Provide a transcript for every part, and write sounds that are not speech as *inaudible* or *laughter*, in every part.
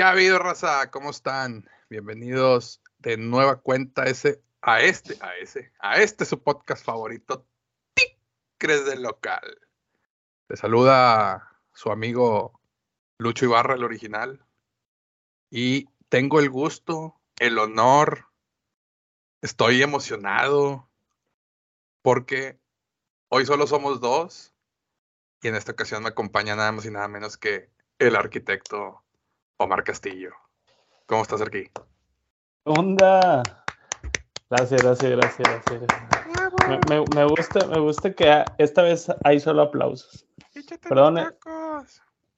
¿Qué ha habido, raza? ¿Cómo están? Bienvenidos de nueva cuenta a este, a ese, a este su podcast favorito, Ticres del Local. Te saluda su amigo Lucho Ibarra, el original. Y tengo el gusto, el honor, estoy emocionado porque hoy solo somos dos y en esta ocasión me acompaña nada más y nada menos que el arquitecto Omar Castillo. ¿Cómo estás aquí? Onda. Gracias, gracias, gracias, gracias. Me, me, gusta, me gusta que esta vez hay solo aplausos. Perdón.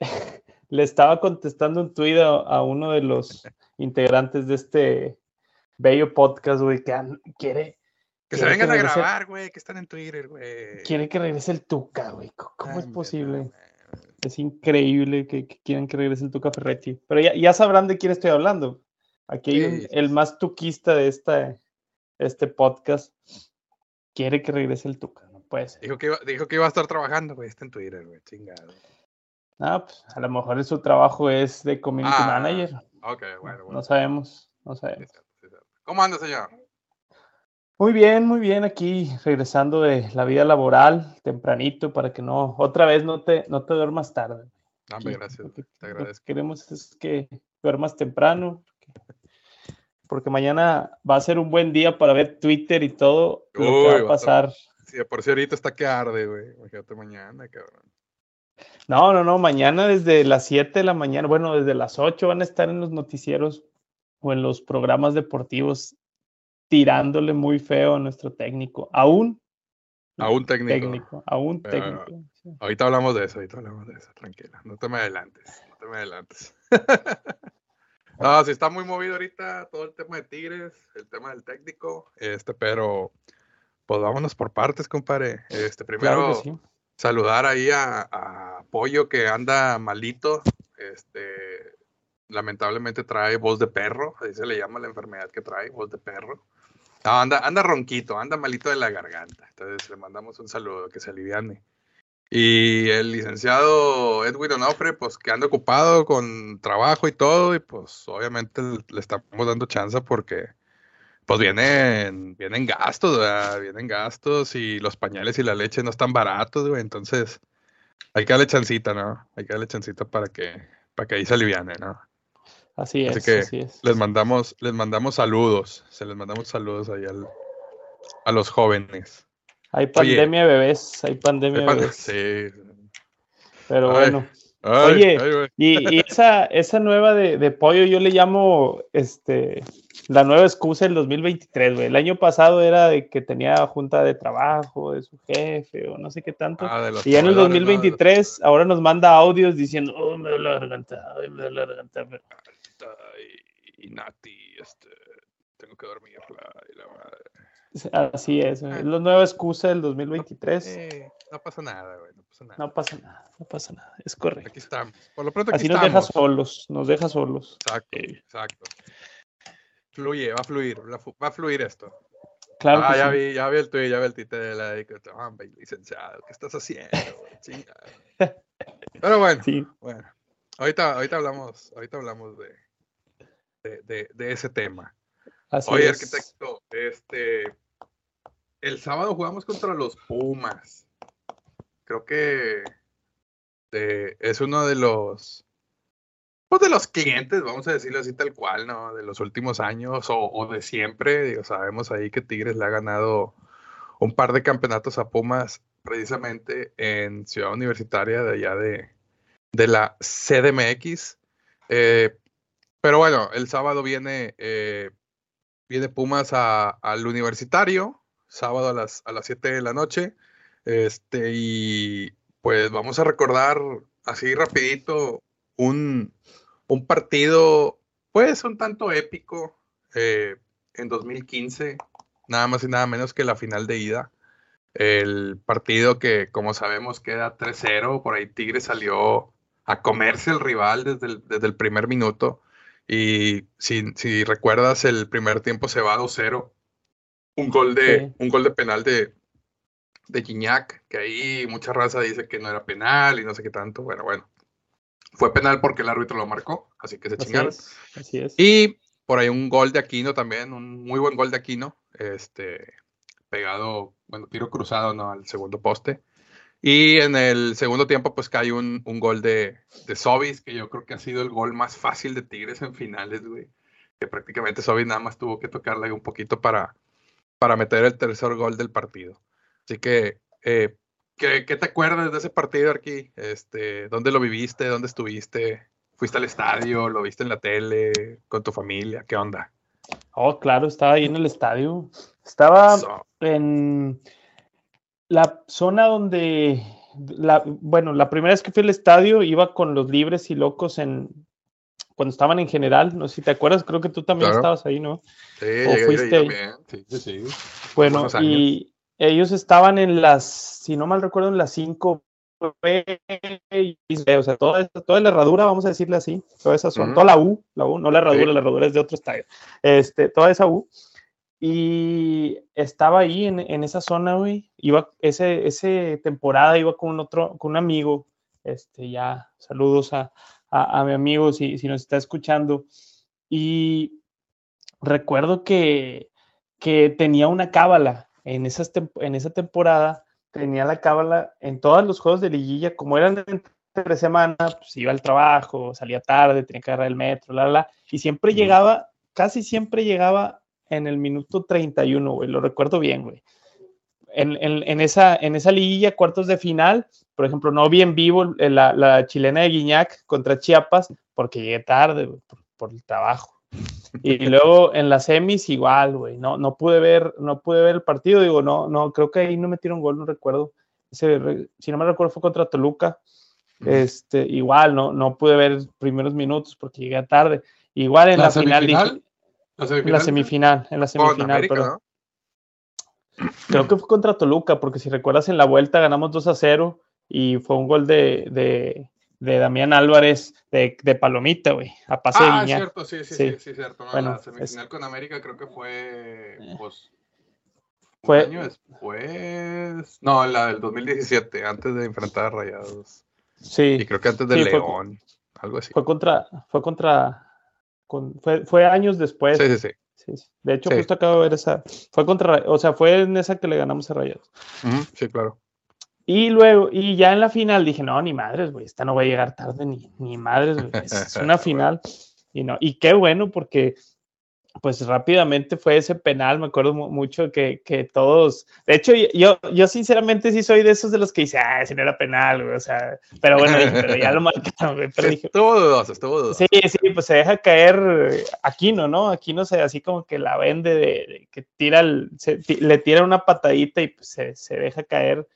*laughs* Le estaba contestando un tweet a, uno de los integrantes de este bello podcast, güey, que quiere. Que se vengan a grabar, güey, que están en Twitter, güey. Quiere que regrese el Tuca, güey. ¿Cómo es posible? Es increíble que, quieran que regrese el Tuca Ferretti. Pero ya, sabrán de quién estoy hablando. Aquí hay el más tuquista de esta, este podcast. Quiere que regrese el Tuca, no puede ser. Dijo que iba, dijo que iba a estar trabajando, güey. Está en Twitter, güey. Chingado. Ah, pues a lo mejor su trabajo es de community ah, manager. Ok, bueno, bueno. No sabemos, no sabemos. ¿Cómo anda, señor? Muy bien, muy bien, aquí regresando de la vida laboral tempranito para que no, otra vez no te, no te duermas tarde. Dame, gracias, te agradezco. Lo que queremos es que duermas temprano, porque mañana va a ser un buen día para ver Twitter y todo lo que va a pasar. Sí, por si ahorita está que arde, güey. Imagínate mañana, cabrón. No, no, no, mañana desde las 7 de la mañana, bueno, desde las 8 van a estar en los noticieros o en los programas deportivos tirándole muy feo a nuestro técnico. Aún. Técnico. aún técnico. Ahorita hablamos de eso, ahorita hablamos de eso, tranquila. No te me adelantes, no te me adelantes. *laughs* no, sí está muy movido ahorita todo el tema de Tigres, el tema del técnico, este, pero pues vámonos por partes, compadre. Este, primero saludar ahí a, a Pollo que anda malito, este, lamentablemente trae voz de perro, así se le llama la enfermedad que trae, voz de perro. No, anda, anda ronquito, anda malito de la garganta. Entonces le mandamos un saludo, que se aliviane. Y el licenciado Edwin Onofre, pues que anda ocupado con trabajo y todo, y pues obviamente le estamos dando chance porque pues vienen, vienen gastos, vienen gastos y los pañales y la leche no están baratos, güey. Entonces hay que darle chancita, ¿no? Hay que darle chancita para que, para que ahí se aliviane, ¿no? Así es. Así que les mandamos, les mandamos saludos. Se les mandamos saludos ahí a los jóvenes. Hay pandemia bebés, hay pandemia bebés. Sí. Pero bueno. Oye, y, esa, esa nueva de, de, pollo yo le llamo este la nueva excusa del 2023, güey. El año pasado era de que tenía junta de trabajo de su jefe o no sé qué tanto. Ah, y ya en el 2023 ahora nos manda audios diciendo, oh, me duele la garganta, me duele la garganta y, Nati, este, tengo que dormir la, madre. Así es, ah. es la nueva excusa del 2023. no pasa nada, güey, no pasa nada. No pasa nada, no pasa nada, es correcto. Aquí estamos, por lo pronto aquí Así nos deja solos, nos deja solos. Exacto, exacto. Fluye, va a fluir, va a fluir esto. Claro ah, ya vi, ya vi el tuyo, ya vi el tite de la licenciado, ¿qué estás haciendo? *laughs* Pero bueno, sí. bueno. Ahorita, ahorita hablamos, ahorita hablamos de, de, de, ese tema. Oye, arquitecto, este, el sábado jugamos contra los Pumas. Creo que eh, es uno de los, pues de los clientes, vamos a decirlo así tal cual, ¿no? De los últimos años o, de siempre. Digo, sabemos ahí que Tigres le ha ganado un par de campeonatos a Pumas precisamente en Ciudad Universitaria de allá de, de la CDMX. Eh, pero bueno, el sábado viene, eh, viene Pumas al universitario, sábado a las, a las 7 de la noche. Este, y pues vamos a recordar así rapidito un, un partido, pues un tanto épico eh, en 2015, nada más y nada menos que la final de ida. El partido que, como sabemos, queda 3-0, por ahí Tigre salió a comerse el rival desde el, desde el primer minuto. Y si, si recuerdas, el primer tiempo se va 2-0. Un gol de, un gol de penal de, de Gignac, que ahí mucha raza dice que no era penal y no sé qué tanto. Bueno, bueno. Fue penal porque el árbitro lo marcó, así que se chingaron. así es. Y por ahí un gol de Aquino también, un muy buen gol de Aquino, este, pegado, bueno, tiro cruzado, ¿no? Al segundo poste. Y en el segundo tiempo, pues cae un, un gol de, de Sobis, que yo creo que ha sido el gol más fácil de Tigres en finales, güey. Que prácticamente Sobis nada más tuvo que tocarle un poquito para, para meter el tercer gol del partido. Así que, eh, ¿qué, te acuerdas de ese partido aquí? Este, ¿Dónde lo viviste? ¿Dónde estuviste? ¿Fuiste al estadio? ¿Lo viste en la tele? ¿Con tu familia? ¿Qué onda? Oh, claro, estaba ahí en el estadio. Estaba en la zona donde, la, bueno, la primera vez que fui al estadio iba con los libres y locos en cuando estaban en general, no sé si te acuerdas, creo que tú también estabas ahí, ¿no? Sí, fuiste... Sí, sí, sí. Bueno, y ellos estaban en las, si no mal recuerdo, en las 5 o sea, toda, toda la herradura, vamos a decirle así, toda esa zona, toda la U, la U, no la herradura, la herradura es de otro estadio, este, toda esa U, y estaba ahí en, en esa zona, güey. Iba, ese, ese temporada iba con otro, con un amigo. Este, ya, saludos a, a, mi amigo si, si, nos está escuchando. Y recuerdo que, que tenía una cábala en, esas en esa temporada. Tenía la cábala en todos los juegos de liguilla, como eran entre semana, pues iba al trabajo, salía tarde, tenía que agarrar el metro, la, la, y siempre llegaba, casi siempre llegaba en el minuto 31, güey, lo recuerdo bien, güey. En, en, esa, en esa liguilla, cuartos de final, por ejemplo, no vi en vivo la, la chilena de Guiñac contra Chiapas porque llegué tarde, por, el trabajo. Y *laughs* luego en las semis igual, güey, no, no pude ver, no pude ver el partido, digo, no, no, creo que ahí no metieron gol, no recuerdo. Ese, si no me recuerdo fue contra Toluca. Este, igual, no, no pude ver primeros minutos porque llegué tarde. Igual en la, final dije, en la semifinal, en la semifinal, pero creo que fue contra Toluca, porque si recuerdas en la vuelta ganamos 2 a 0 y fue un gol de, de, de Damián Álvarez de, de Palomita, güey, a pase ah, de cierto, sí, sí, sí, sí, cierto. bueno, la semifinal con América creo que fue, eh. pues, fue un año después, no, la del 2017, antes de enfrentar a Rayados. Sí. Y creo que antes de León, algo así. Fue contra, fue contra fue, fue años después. Sí, sí, sí. De hecho, justo acabo de ver esa. Fue contra, o sea, fue en esa que le ganamos a Rayados. sí, claro. Y luego, y ya en la final dije, no, ni madres, güey, esta no va a llegar tarde, ni, ni madres, güey. Es *laughs* una final. Y no, y qué bueno, porque pues rápidamente fue ese penal, me acuerdo mucho que, que, todos, de hecho yo, yo sinceramente sí soy de esos de los que dice, ah, ese no era penal, güey, o sea, pero bueno, pero ya lo *laughs* marcaron, güey, pero dije, estuvo dudoso, estuvo dudoso. Sí, sí, pues se deja caer Aquino, ¿no? Aquino se así como que la vende de, que tira, el, le tira una patadita y pues, se, se deja caer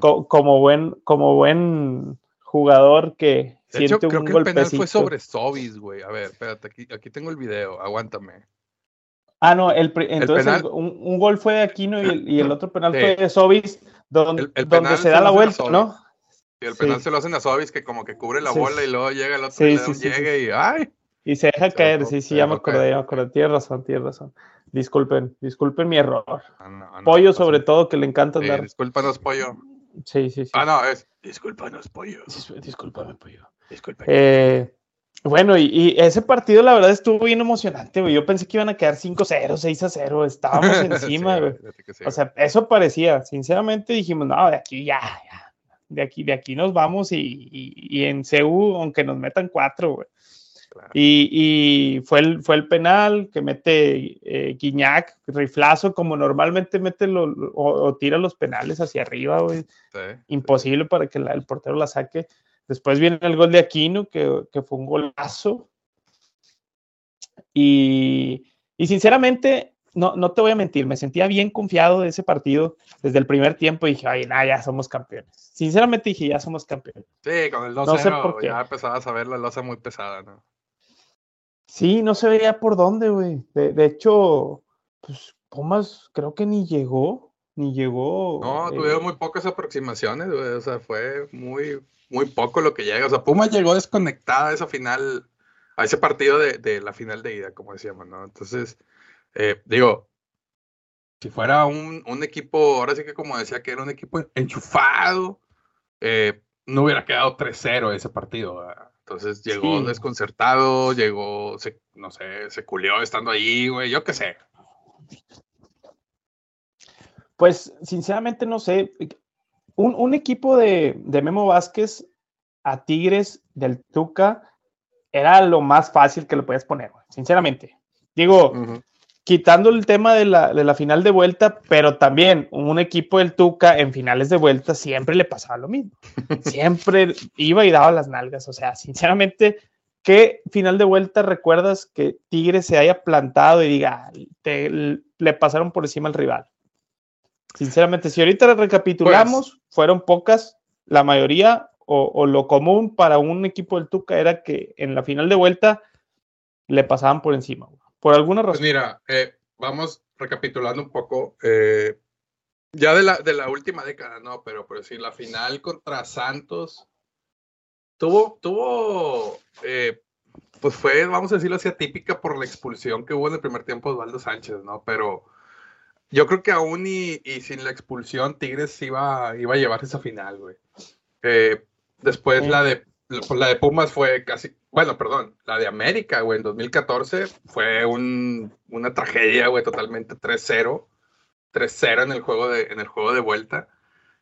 como buen, como buen jugador que de hecho, creo que el penal fue sobre Sobis, güey. A ver, espérate, aquí, aquí tengo el video, aguántame. Ah, no, el, entonces un, gol fue de Aquino y el, y el *laughs* otro penal fue de Sobis, donde, donde se da la vuelta, ¿no? Y el penal se lo hacen a Sobis, que como que cubre la bola y luego llega el otro y llega y ¡ay! Y se deja caer, sí, sí, ya me acordé, ya me acordé. Tienes razón, tienes razón. Disculpen, disculpen mi error. Ah, pollo, sobre todo, que le encanta andar. Discúlpanos, pollo. Sí, sí, sí. Ah, no, es discúlpanos, pollo. Discúlpame, pollo. Disculpe. Eh, bueno, y, ese partido la verdad estuvo bien emocionante, güey. Yo pensé que iban a quedar 5-0, 6-0, estábamos *laughs* encima, güey. o sea, eso parecía. Sinceramente dijimos, no, de aquí ya, ya. De aquí, de aquí nos vamos y, y, en CU, aunque nos metan cuatro, güey. Y, fue, el, fue el penal que mete eh, Guiñac, riflazo, como normalmente mete o, tira los penales hacia arriba, güey. Imposible para que el portero la saque. Después viene el gol de Aquino, que, fue un golazo. Y, sinceramente, no, no te voy a mentir, me sentía bien confiado de ese partido desde el primer tiempo y dije, ay, nada, ya somos campeones. Sinceramente dije, ya somos campeones. Sí, con el 2-0 ya empezabas a ver la losa muy pesada, ¿no? Sí, no se veía por dónde, güey. De, hecho, pues Pumas creo que ni llegó, ni llegó. No, tuvieron eh, muy pocas aproximaciones, güey. O sea, fue muy, muy poco lo que llega. O sea, Pumas llegó desconectada a esa final, a ese partido de, la final de ida, como decíamos, ¿no? Entonces, eh, digo, si fuera un, equipo, ahora sí que como decía que era un equipo enchufado, eh, no hubiera quedado 3-0 ese partido. Entonces llegó desconcertado, llegó, no sé, se culió estando ahí, güey, yo qué sé. Pues sinceramente no sé. Un, equipo de, Memo Vázquez a Tigres del Tuca era lo más fácil que lo podías poner, sinceramente. Digo, quitando el tema de la, final de vuelta, pero también un equipo del Tuca en finales de vuelta siempre le pasaba lo mismo. *laughs* Siempre iba y daba las nalgas. O sea, sinceramente, ¿qué final de vuelta recuerdas que Tigre se haya plantado y diga, le pasaron por encima al rival? Sinceramente, si ahorita recapitulamos, pues fueron pocas, la mayoría o, lo común para un equipo del Tuca era que en la final de vuelta le pasaban por encima. Por alguna pues razón. mira, eh, vamos recapitulando un poco. Eh, ya de la, de la última década, no, pero, pero sí, la final contra Santos tuvo, tuvo eh, pues fue, vamos a decirlo así, atípica por la expulsión que hubo en el primer tiempo de Osvaldo Sánchez, ¿no? Pero yo creo que aún y, sin la expulsión, Tigres iba, iba a llevar esa final, güey. después la de pues, la de Pumas fue casi, bueno, perdón, la de América, güey, en 2014 fue una tragedia, güey, totalmente 3-0, 3-0 en el juego de, en el juego de vuelta.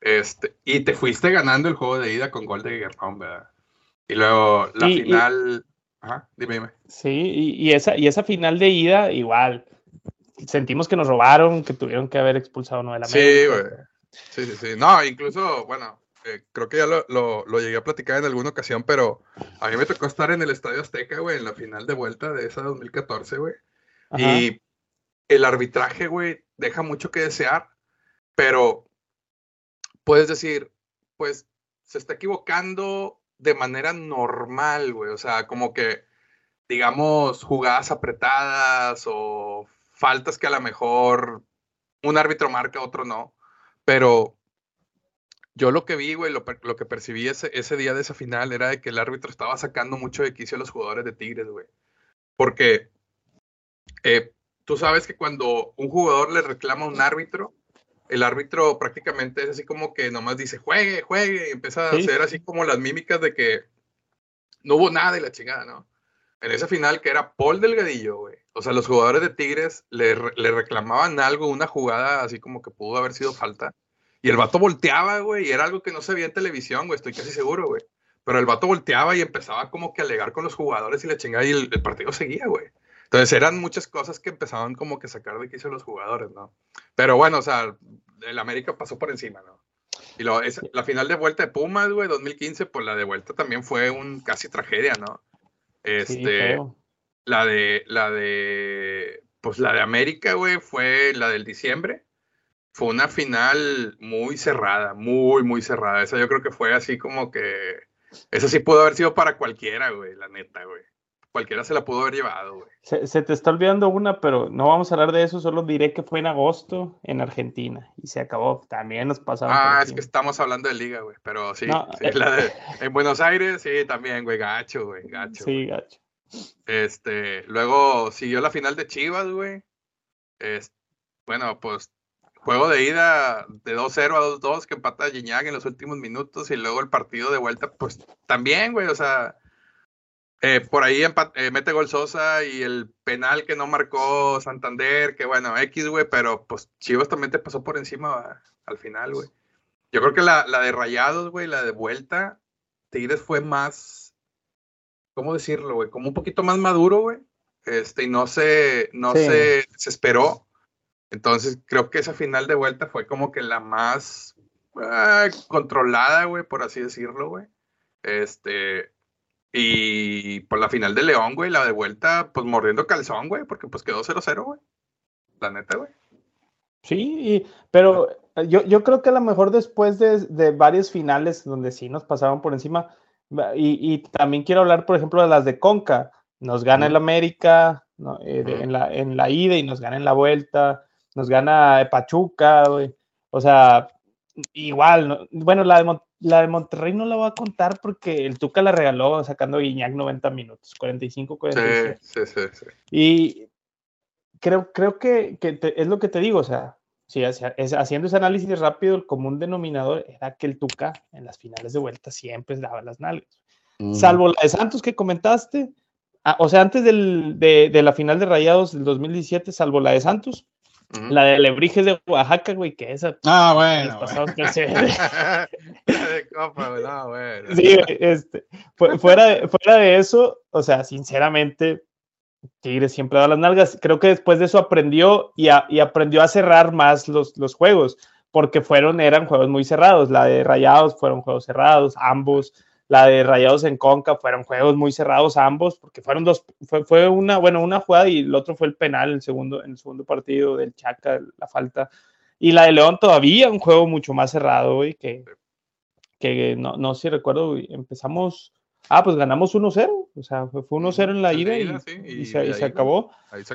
Este, y te fuiste ganando el juego de ida con gol de Guerrón, ¿verdad? Y luego la final, ajá, dime, dime. Sí, y, esa, y esa final de ida, igual, sentimos que nos robaron, que tuvieron que haber expulsado no de la Sí, güey. Sí, sí, sí. No, incluso, bueno, eh, creo que ya lo, lo, llegué a platicar en alguna ocasión, pero a mí me tocó estar en el Estadio Azteca, güey, en la final de vuelta de esa 2014, güey. Y el arbitraje, güey, deja mucho que desear, pero puedes decir, pues se está equivocando de manera normal, güey. O sea, como que, digamos, jugadas apretadas o faltas que a lo mejor un árbitro marca, otro no. Pero yo lo que vi, güey, lo, que percibí ese, ese día de esa final era de que el árbitro estaba sacando mucho de quicio a los jugadores de Tigres, güey. Porque eh, tú sabes que cuando un jugador le reclama a un árbitro, el árbitro prácticamente es así como que nomás dice, juegue, juegue, y empieza a hacer así como las mímicas de que no hubo nada y la chingada, ¿no? En esa final que era Paul Delgadillo, güey. O sea, los jugadores de Tigres le, le reclamaban algo, una jugada así como que pudo haber sido falta y el vato volteaba, güey, y era algo que no se veía en televisión, güey, estoy casi seguro, güey. Pero el vato volteaba y empezaba como que a alegar con los jugadores y la chingada y el, partido seguía, güey. Entonces eran muchas cosas que empezaban como que sacar de quicio los jugadores, ¿no? Pero bueno, o sea, el América pasó por encima, ¿no? Y lo, es, la final de vuelta de Pumas, güey, 2015, pues la de vuelta también fue un casi tragedia, ¿no? Este, la de, la de, pues la de América, güey, fue la del diciembre fue una final muy cerrada, muy, muy cerrada. Esa yo creo que fue así como que. Esa sí pudo haber sido para cualquiera, güey, la neta, güey. Cualquiera se la pudo haber llevado, güey. Se, te está olvidando una, pero no vamos a hablar de eso, solo diré que fue en agosto en Argentina y se acabó. También nos pasaba. Ah, es que estamos hablando de liga, güey, pero sí, eh, la de, en Buenos Aires, sí, también, güey, gacho, güey, gacho. Sí, gacho. Este, luego siguió la final de Chivas, güey. bueno, pues juego de ida de 2-0 a 2-2 que empata Gignac en los últimos minutos y luego el partido de vuelta, pues también, güey, o sea, eh, por ahí eh, mete gol Sosa y el penal que no marcó Santander, que bueno, X, güey, pero pues Chivas también te pasó por encima al final, güey. Yo creo que la, la de Rayados, güey, la de vuelta, Tigres fue más, ¿cómo decirlo, güey? Como un poquito más maduro, güey. Este, y no se, no se desesperó entonces, creo que esa final de vuelta fue como que la más ah, controlada, güey, por así decirlo, güey. Este, y por la final de León, güey, la de vuelta, pues mordiendo calzón, güey, porque pues quedó 0-0, güey. La neta, güey. Sí, pero yo, yo, creo que a lo mejor después de, de varias finales donde sí nos pasaron por encima, y, y, también quiero hablar, por ejemplo, de las de Conca. Nos gana el América eh, en, la, en la ida y nos gana en la vuelta nos gana Pachuca, güey. O sea, igual, bueno, la de, la de Monterrey no la voy a contar porque el Tuca la regaló sacando Guiñac 90 minutos, 45, 46. Sí, sí, sí, Y creo, creo que, es lo que te digo, o sea, sí, haciendo ese análisis rápido, el común denominador era que el Tuca en las finales de vuelta siempre daba las nalgas. Mm. Salvo la de Santos que comentaste, ah, o sea, antes de, de, la final de Rayados del 2017, salvo la de Santos, la de Lebrijes de Oaxaca, güey, que esa. Ah, bueno. *laughs* de copa, bueno. Sí, este, fuera, de, fuera de eso, o sea, sinceramente, Tigres siempre da las nalgas. Creo que después de eso aprendió y, aprendió a cerrar más los, juegos, porque fueron, eran juegos muy cerrados. La de Rayados fueron juegos cerrados, ambos la de Rayados en Conca, fueron juegos muy cerrados ambos, porque fueron dos, fue, fue, una, bueno, una jugada y el otro fue el penal, el segundo, en el segundo partido del Chaca, la falta. Y la de León todavía un juego mucho más cerrado, y que, que no, no sé si recuerdo, empezamos, ah, pues ganamos 1-0, o sea, fue 1-0 en la ida, y, se, acabó.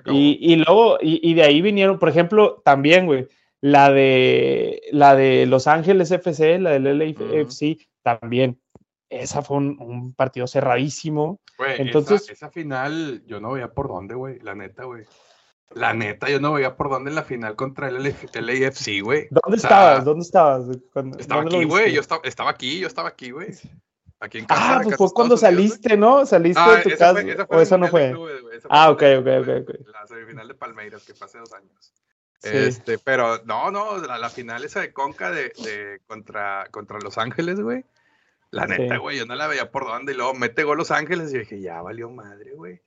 Y, luego, y, de ahí vinieron, por ejemplo, también, güey, la de, la de Los Ángeles FC, la del LAFC, también esa fue un, partido cerradísimo. Entonces, esa, final yo no veía por dónde, güey, la neta, güey. La neta, yo no veía por dónde en la final contra el, LAFC, güey. ¿Dónde estabas? ¿Dónde estabas? estaba aquí, güey. Yo estaba, estaba, aquí, yo estaba aquí, güey. Aquí en. Ah, pues fue cuando saliste, ¿no? Saliste de tu casa. ¿O eso no fue? ah, ok, ok, ok. La semifinal de Palmeiras, que fue hace dos años. Este, pero no, no, la, final esa de Conca de, de contra, contra Los Ángeles, güey. La neta, güey, yo no la veía por dónde. Y luego mete gol Los Ángeles y dije, ya valió madre, güey.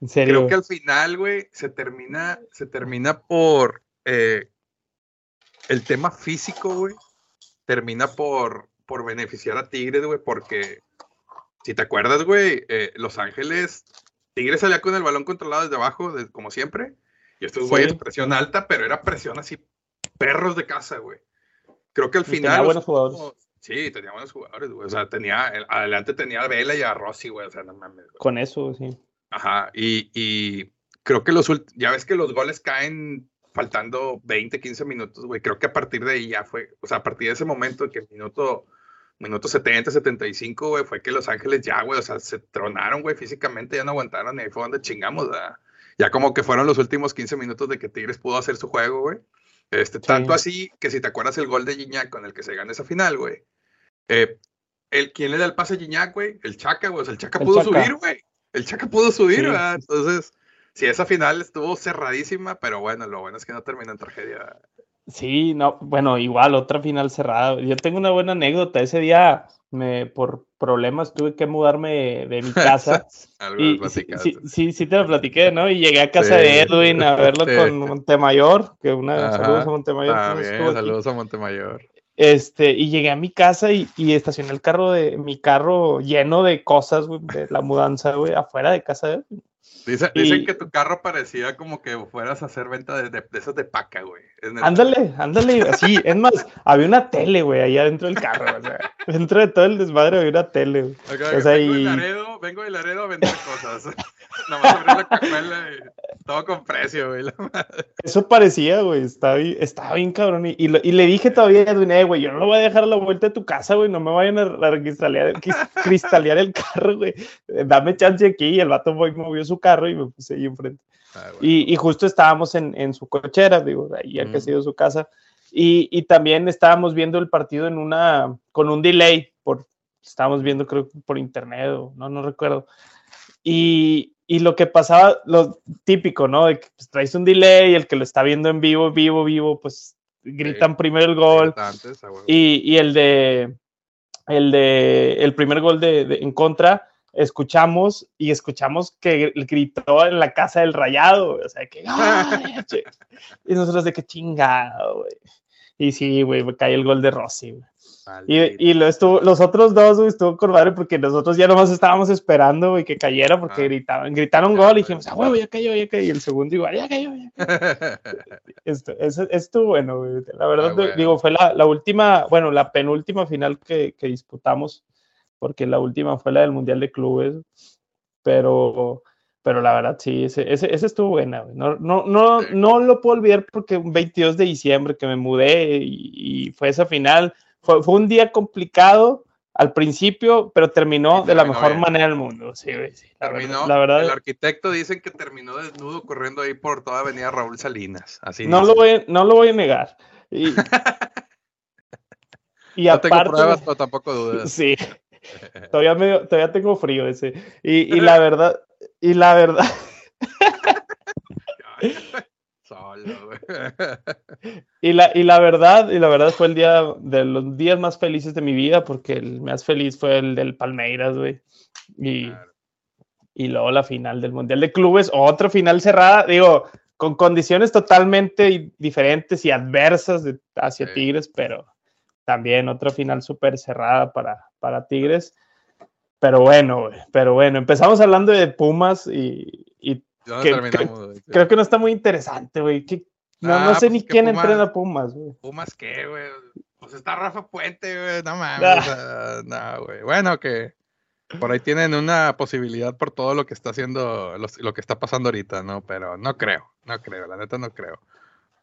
¿En serio? Creo que al final, güey, se termina, se termina por eh, el tema físico, güey. Termina por, por beneficiar a Tigres, güey, porque si te acuerdas, güey, eh, Los Ángeles, Tigres salía con el balón controlado desde abajo, como siempre. Y estos güeyes, presión alta, pero era presión así, perros de casa, güey. Creo que al final. buenos jugadores. Sí, tenía buenos jugadores, güey. O sea, tenía, adelante tenía a Vela y a Rossi, güey. O sea, no mames. Con eso, sí. Ajá, y, y creo que los ya ves que los goles caen faltando 20, 15 minutos, güey. Creo que a partir de ahí ya fue, o sea, a partir de ese momento, que el minuto, minuto 70, 75, güey, fue que Los Ángeles ya, güey, o sea, se tronaron, güey, físicamente, ya no aguantaron y ahí fue donde chingamos, ¿verdad? Ya como que fueron los últimos 15 minutos de que Tigres pudo hacer su juego, güey. Este, Tanto así que si te acuerdas el gol de Gignac con el que se gana esa final, güey. Eh, el, ¿Quién le da el pase a Gignac, güey? El Chaca, güey. O sea, el Chaca pudo subir, güey. El Chaca pudo subir, ¿verdad? Entonces, sí, esa final estuvo cerradísima, pero bueno, lo bueno es que no terminó en tragedia. Sí, no, bueno, igual, otra final cerrada. Yo tengo una buena anécdota. Ese día, me, por problemas, tuve que mudarme de mi *laughs* casa. y, sí, sí, sí, te lo platiqué, ¿no? Y llegué a casa de Edwin a *laughs* verlo con Montemayor, que una, saludos a Montemayor. Ah, bien, saludos a Montemayor. Este, y llegué a mi casa y, y, estacioné el carro de mi carro lleno de cosas, güey, de la mudanza, güey, afuera de casa de él. dicen que tu carro parecía como que fueras a hacer venta de, de, esas de paca, güey. Ándale, ándale, así. Es más, había una tele, güey, allá dentro del carro. O sea, dentro de todo el desmadre había una tele, güey. o sea, vengo, y... de Laredo, vengo de Laredo a vender cosas. *laughs* Nomás abrí la cajuela y todo con precio, güey. Eso parecía, güey. Estaba, estaba bien cabrón. Y, y, le dije todavía a Edwin, eh, güey, yo no lo voy a dejar a la vuelta de tu casa, güey. No me vayan a, a cristalear, el carro, güey. Dame chance aquí. Y el vato voy, movió su carro y me puse ahí enfrente. Ah, y, y, justo estábamos en, en, su cochera, digo, ahí ya que ha sido su casa. Y, y, también estábamos viendo el partido en una, con un delay, por, estábamos viendo creo por internet o no, no recuerdo. Y, y lo que pasaba, lo típico, ¿no? De que pues, traes un delay, el que lo está viendo en vivo, vivo, vivo, pues gritan primero el gol. y, y, el de el de el primer gol de, en contra, escuchamos y escuchamos que gritó en la casa del rayado, o sea que y nosotros de que chingado, güey. Y sí, güey, me cae el gol de Rossi, güey. Y, y lo estuvo, los otros dos, güey, estuvo con madre porque nosotros ya nomás estábamos esperando, güey, que cayera porque gritaban, gritaron gol y dijimos, ah, güey, ya cayó, ya cayó. Y el segundo igual, ya cayó, ya *laughs* Esto, eso, estuvo bueno, güey. La verdad, ah, digo, fue la, la, última, bueno, la penúltima final que, que, disputamos, porque la última fue la del Mundial de Clubes, pero, pero la verdad, sí, ese, ese, ese estuvo buena. No, no, no, no lo puedo olvidar porque un 22 de diciembre que me mudé y, y fue esa final fue, un día complicado al principio, pero terminó, de la mejor manera del mundo. Sí, sí, terminó, la verdad, El arquitecto dicen que terminó desnudo corriendo ahí por toda Avenida Raúl Salinas. Así no, lo voy, no lo voy a negar. Y, *laughs* y no tengo pruebas, pero tampoco dudas. Sí. Todavía, medio, todavía tengo frío ese. Y, y *laughs* la verdad, y la verdad. *laughs* *laughs* y, la, y la verdad, y la verdad fue el día de los días más felices de mi vida, porque el más feliz fue el del Palmeiras, güey. Y, y luego la final del Mundial de Clubes, otra final cerrada, digo, con condiciones totalmente diferentes y adversas de, hacia Tigres, pero también otra final súper cerrada para, para Tigres. Pero bueno, pero bueno, empezamos hablando de Pumas y, creo que no está muy interesante, güey. No, no, ah, sé pues ni quién entrena Pumas, güey. Pumas qué, güey. Pues está Rafa Puente, güey. No mames. no, güey. Bueno, que por ahí tienen una posibilidad por todo lo que está haciendo, lo, que está pasando ahorita, ¿no? Pero no creo, no creo, la neta no creo.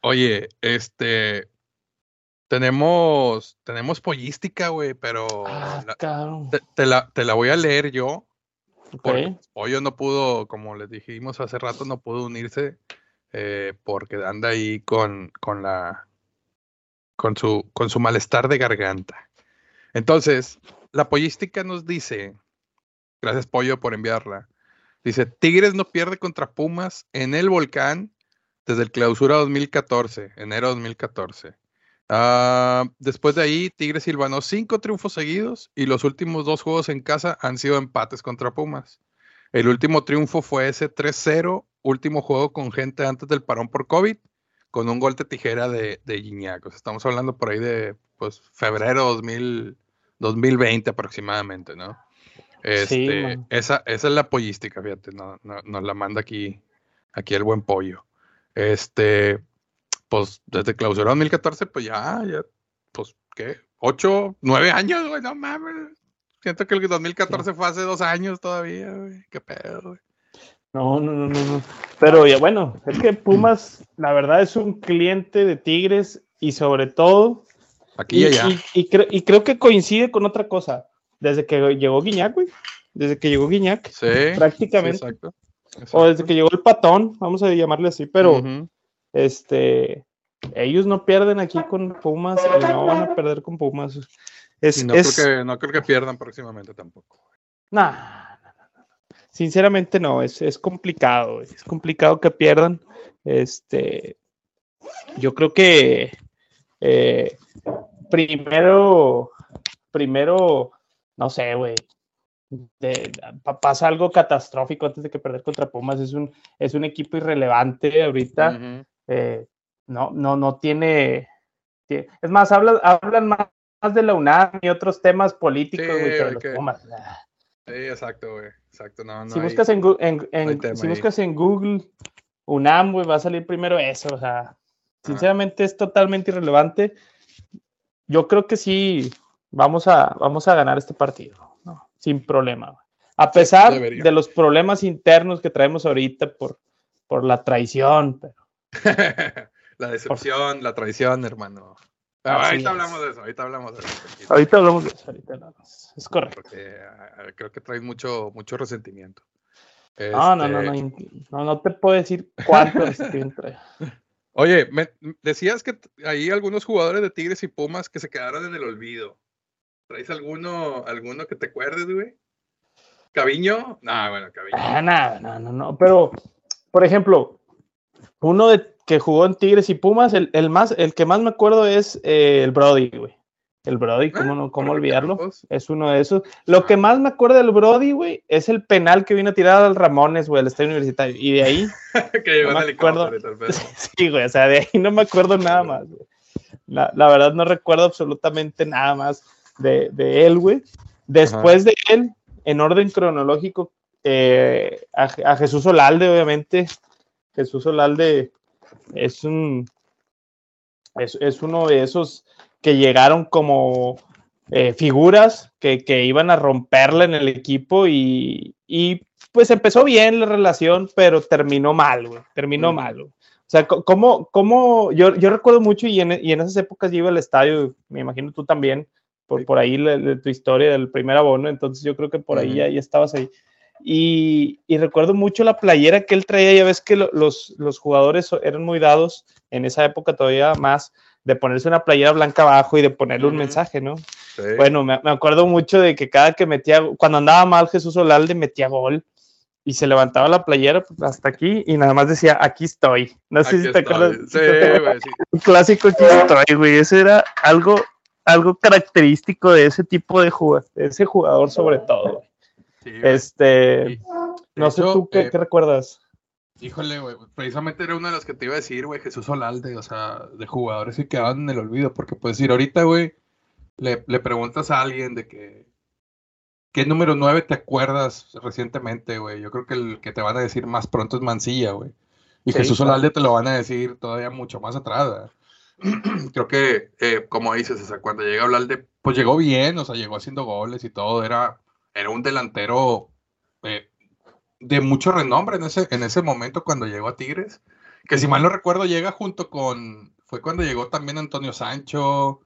Oye, este, tenemos, tenemos pollística, güey, pero ah, te, la, te, la, voy a leer yo. Pollo no pudo, como les dijimos hace rato, no pudo unirse eh, porque anda ahí con, con la con su, con su malestar de garganta. Entonces, la pollística nos dice Gracias, Pollo, por enviarla. Dice, Tigres no pierde contra Pumas en el volcán desde el clausura 2014, enero 2014. Ah, después de ahí, Tigres silvanó cinco triunfos seguidos y los últimos dos juegos en casa han sido empates contra Pumas. El último triunfo fue ese 3-0, último juego con gente antes del parón por COVID, con un gol de tijera de, de Gignac. estamos hablando por ahí de pues, febrero 2000, 2020 aproximadamente, ¿no? Este, esa, esa es la pollística, fíjate, nos no, la manda aquí, aquí el buen pollo. Este, pues desde clausura 2014, pues ya, ya, pues, ¿qué? ¿Ocho, nueve años, güey? No mames. Siento que el 2014 fue hace dos años todavía, güey. Qué pedo, güey. No, no, no, no, no. Pero ya, bueno, es que Pumas, la verdad, es un cliente de Tigres y sobre todo. Aquí y, allá. y, y creo que coincide con otra cosa desde que llegó Guiñac, güey. Desde que llegó Guiñac. Sí. Prácticamente. exacto, O desde que llegó el patón, vamos a llamarle así, pero este ellos no pierden aquí con Pumas y no van a perder con Pumas. Es, no, Creo que, no creo que pierdan próximamente tampoco. Nah, sinceramente no, es, es complicado, es complicado que pierdan. Este, yo creo que eh, primero, primero no sé, güey, pasa algo catastrófico antes de que perder contra Pumas. Es un, es un equipo irrelevante ahorita. Eh, no, no, no tiene, Es más, hablan, hablan más, de la UNAM y otros temas políticos, güey, que de los Pumas. Sí, exacto, güey. Exacto, no, no si, buscas en, en, si buscas en Google UNAM, güey, va a salir primero eso. O sea, sinceramente es totalmente irrelevante. Yo creo que sí, vamos a, vamos a ganar este partido, ¿no? sin problema. A pesar de los problemas internos que traemos ahorita por, por la traición. Pero... *laughs* la decepción, la traición, hermano. ahorita hablamos de eso, ahorita hablamos de eso. Ahorita hablamos de eso, ahorita Es correcto. creo que traes mucho, mucho resentimiento. No, no, no, este no, no, te puedo decir cuánto resentimiento. *laughs* Oye, me decías que hay algunos jugadores de Tigres y Pumas que se quedaron en el olvido. ¿Traes alguno, alguno que te acuerdes, güey? ¿Caviño? No, bueno, Caviño. Ah, no, no, no, no. Pero, por ejemplo, uno de, que jugó en Tigres y Pumas, el, el más, el que más me acuerdo es eh, el Brody, güey. El Brody, ¿cómo, no, cómo olvidarlo? Es uno de esos. Lo que más me acuerdo del Brody, güey, es el penal que vino a tirar al Ramones, güey, al estadio universitario. Y de ahí. *laughs* que llegó no me acuerdo. *laughs* sí, güey, o sea, de ahí no me acuerdo nada más, güey. La, la, verdad no recuerdo absolutamente nada más de, de él, güey. Después de él, en orden cronológico, eh, a, Jesús Olalde, obviamente. Jesús Olalde es un. Es, uno de esos que llegaron como eh, figuras que, que, iban a romperla en el equipo y, y, pues empezó bien la relación, pero terminó mal, güey. Terminó mal, güey. O sea, ¿cómo, cómo yo, yo recuerdo mucho y en, y en, esas épocas yo iba al estadio, me imagino tú también, por, por ahí de tu historia del primer abono, entonces yo creo que por ahí ya, estabas ahí. Y, recuerdo mucho la playera que él traía, ya ves que los, los jugadores eran muy dados en esa época todavía más de ponerse una playera blanca abajo y de ponerle un mensaje, ¿no? Bueno, me, acuerdo mucho de que cada que metía, cuando andaba mal Jesús Olalde metía gol y se levantaba la playera hasta aquí y nada más decía, aquí estoy. No sé si te acuerdas. Sí, güey, sí. *laughs* Un clásico, aquí estoy, güey. Ese era algo, algo característico de ese tipo de jugador, de ese jugador sobre todo. Este, no sé tú qué, eh, qué recuerdas. Híjole, güey, precisamente era una de las que te iba a decir, güey, Jesús Olalde, o sea, de jugadores que quedaban en el olvido, porque puedes decir, ahorita, güey, le, le, preguntas a alguien de que, ¿qué número 9 te acuerdas recientemente, güey? Yo creo que el que te van a decir más pronto es Mancilla, güey. Y Jesús Olalde te lo van a decir todavía mucho más atrás, *clears throat* Creo que, eh, como dices, o sea, cuando llega Olalde, pues llegó bien, o sea, llegó haciendo goles y todo, era, era un delantero eh, de mucho renombre en ese, en ese momento cuando llegó a Tigres. Que si mal no recuerdo, llega junto con. Fue cuando llegó también Antonio Sancho.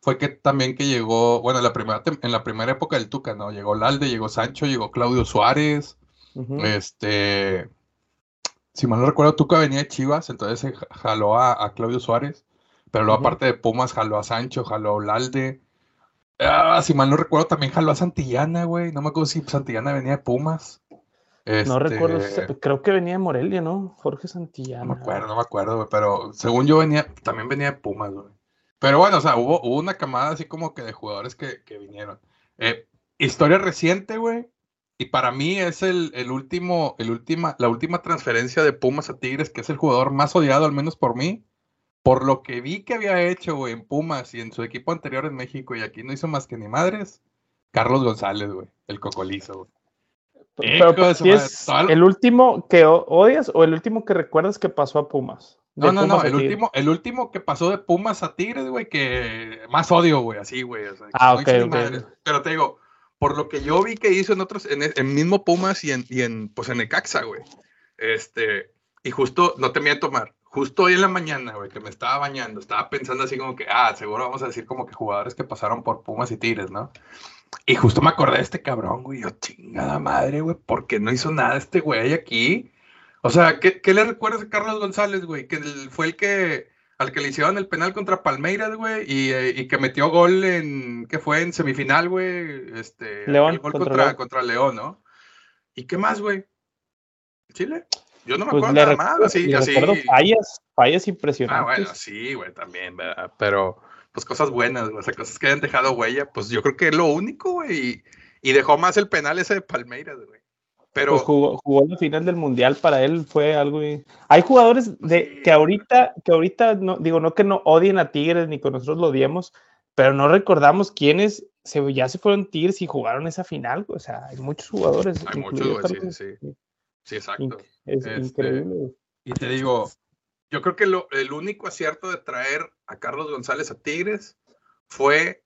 Fue que también que llegó, bueno, en la primera, en la primera época del Tuca, ¿no? Llegó Lalde, llegó Sancho, llegó Claudio Suárez. Este. Si mal no recuerdo, Tuca venía de Chivas, entonces jaló a, Claudio Suárez. Pero luego, aparte de Pumas, jaló a Sancho, jaló a Lalde. Ah, si mal no recuerdo, también jaló a Santillana, güey. No me acuerdo si Santillana venía de Pumas. No recuerdo, este, creo que venía de Morelia, ¿no? Jorge Santillana. No me acuerdo, no me acuerdo, pero según yo venía, también venía de Pumas, güey. Pero bueno, o sea, hubo, una camada así como que de jugadores que, vinieron. Eh, historia reciente, güey. Y para mí es el, último, el última, la última transferencia de Pumas a Tigres, que es el jugador más odiado, al menos por mí. Por lo que vi que había hecho, güey, en Pumas y en su equipo anterior en México, y aquí no hizo más que ni madres. Carlos González, güey, el cocolizo, güey. Pero pues, es el último que odias o el último que recuerdas que pasó a Pumas. No, no, no, el último, el último que pasó de Pumas a Tigres, güey, que más odio, güey, así, güey. ah, ok, Pero te digo, por lo que yo vi que hizo en otros, en el mismo Pumas y en, y en pues en Necaxa, güey. Este, y justo, no te miento, Mar, justo hoy en la mañana, güey, que me estaba bañando, estaba pensando así como que, ah, seguro vamos a decir como que jugadores que pasaron por Pumas y Tigres, ¿no? Y justo me acordé de este cabrón, güey. Yo, chingada madre, güey, ¿por qué no hizo nada este güey aquí? O sea, ¿qué, le recuerdas a Carlos González, güey? Que fue el que, al que le hicieron el penal contra Palmeiras, güey, y, eh, que metió gol en, ¿qué fue? En semifinal, güey. Este, León. gol contra, contra, León, ¿no? ¿Y qué más, güey? ¿Chile? Yo no me pues acuerdo nada más, así, así. fallas, fallas impresionantes. Ah, bueno, sí, güey, también, ¿verdad? Pero pues cosas buenas, o sea, cosas que hayan dejado huella, pues yo creo que es lo único, güey. Y, dejó más el penal ese de Palmeiras, güey. Pero pues jugó, jugó la final del mundial para él fue algo hay jugadores de que ahorita que ahorita no digo no que no odien a Tigres ni que nosotros lo odiemos pero no recordamos quiénes se, ya se fueron Tigres y jugaron esa final o sea hay muchos jugadores hay muchos sí, sí, sí exacto es este, increíble y te digo yo creo que el único acierto de traer a Carlos González a Tigres fue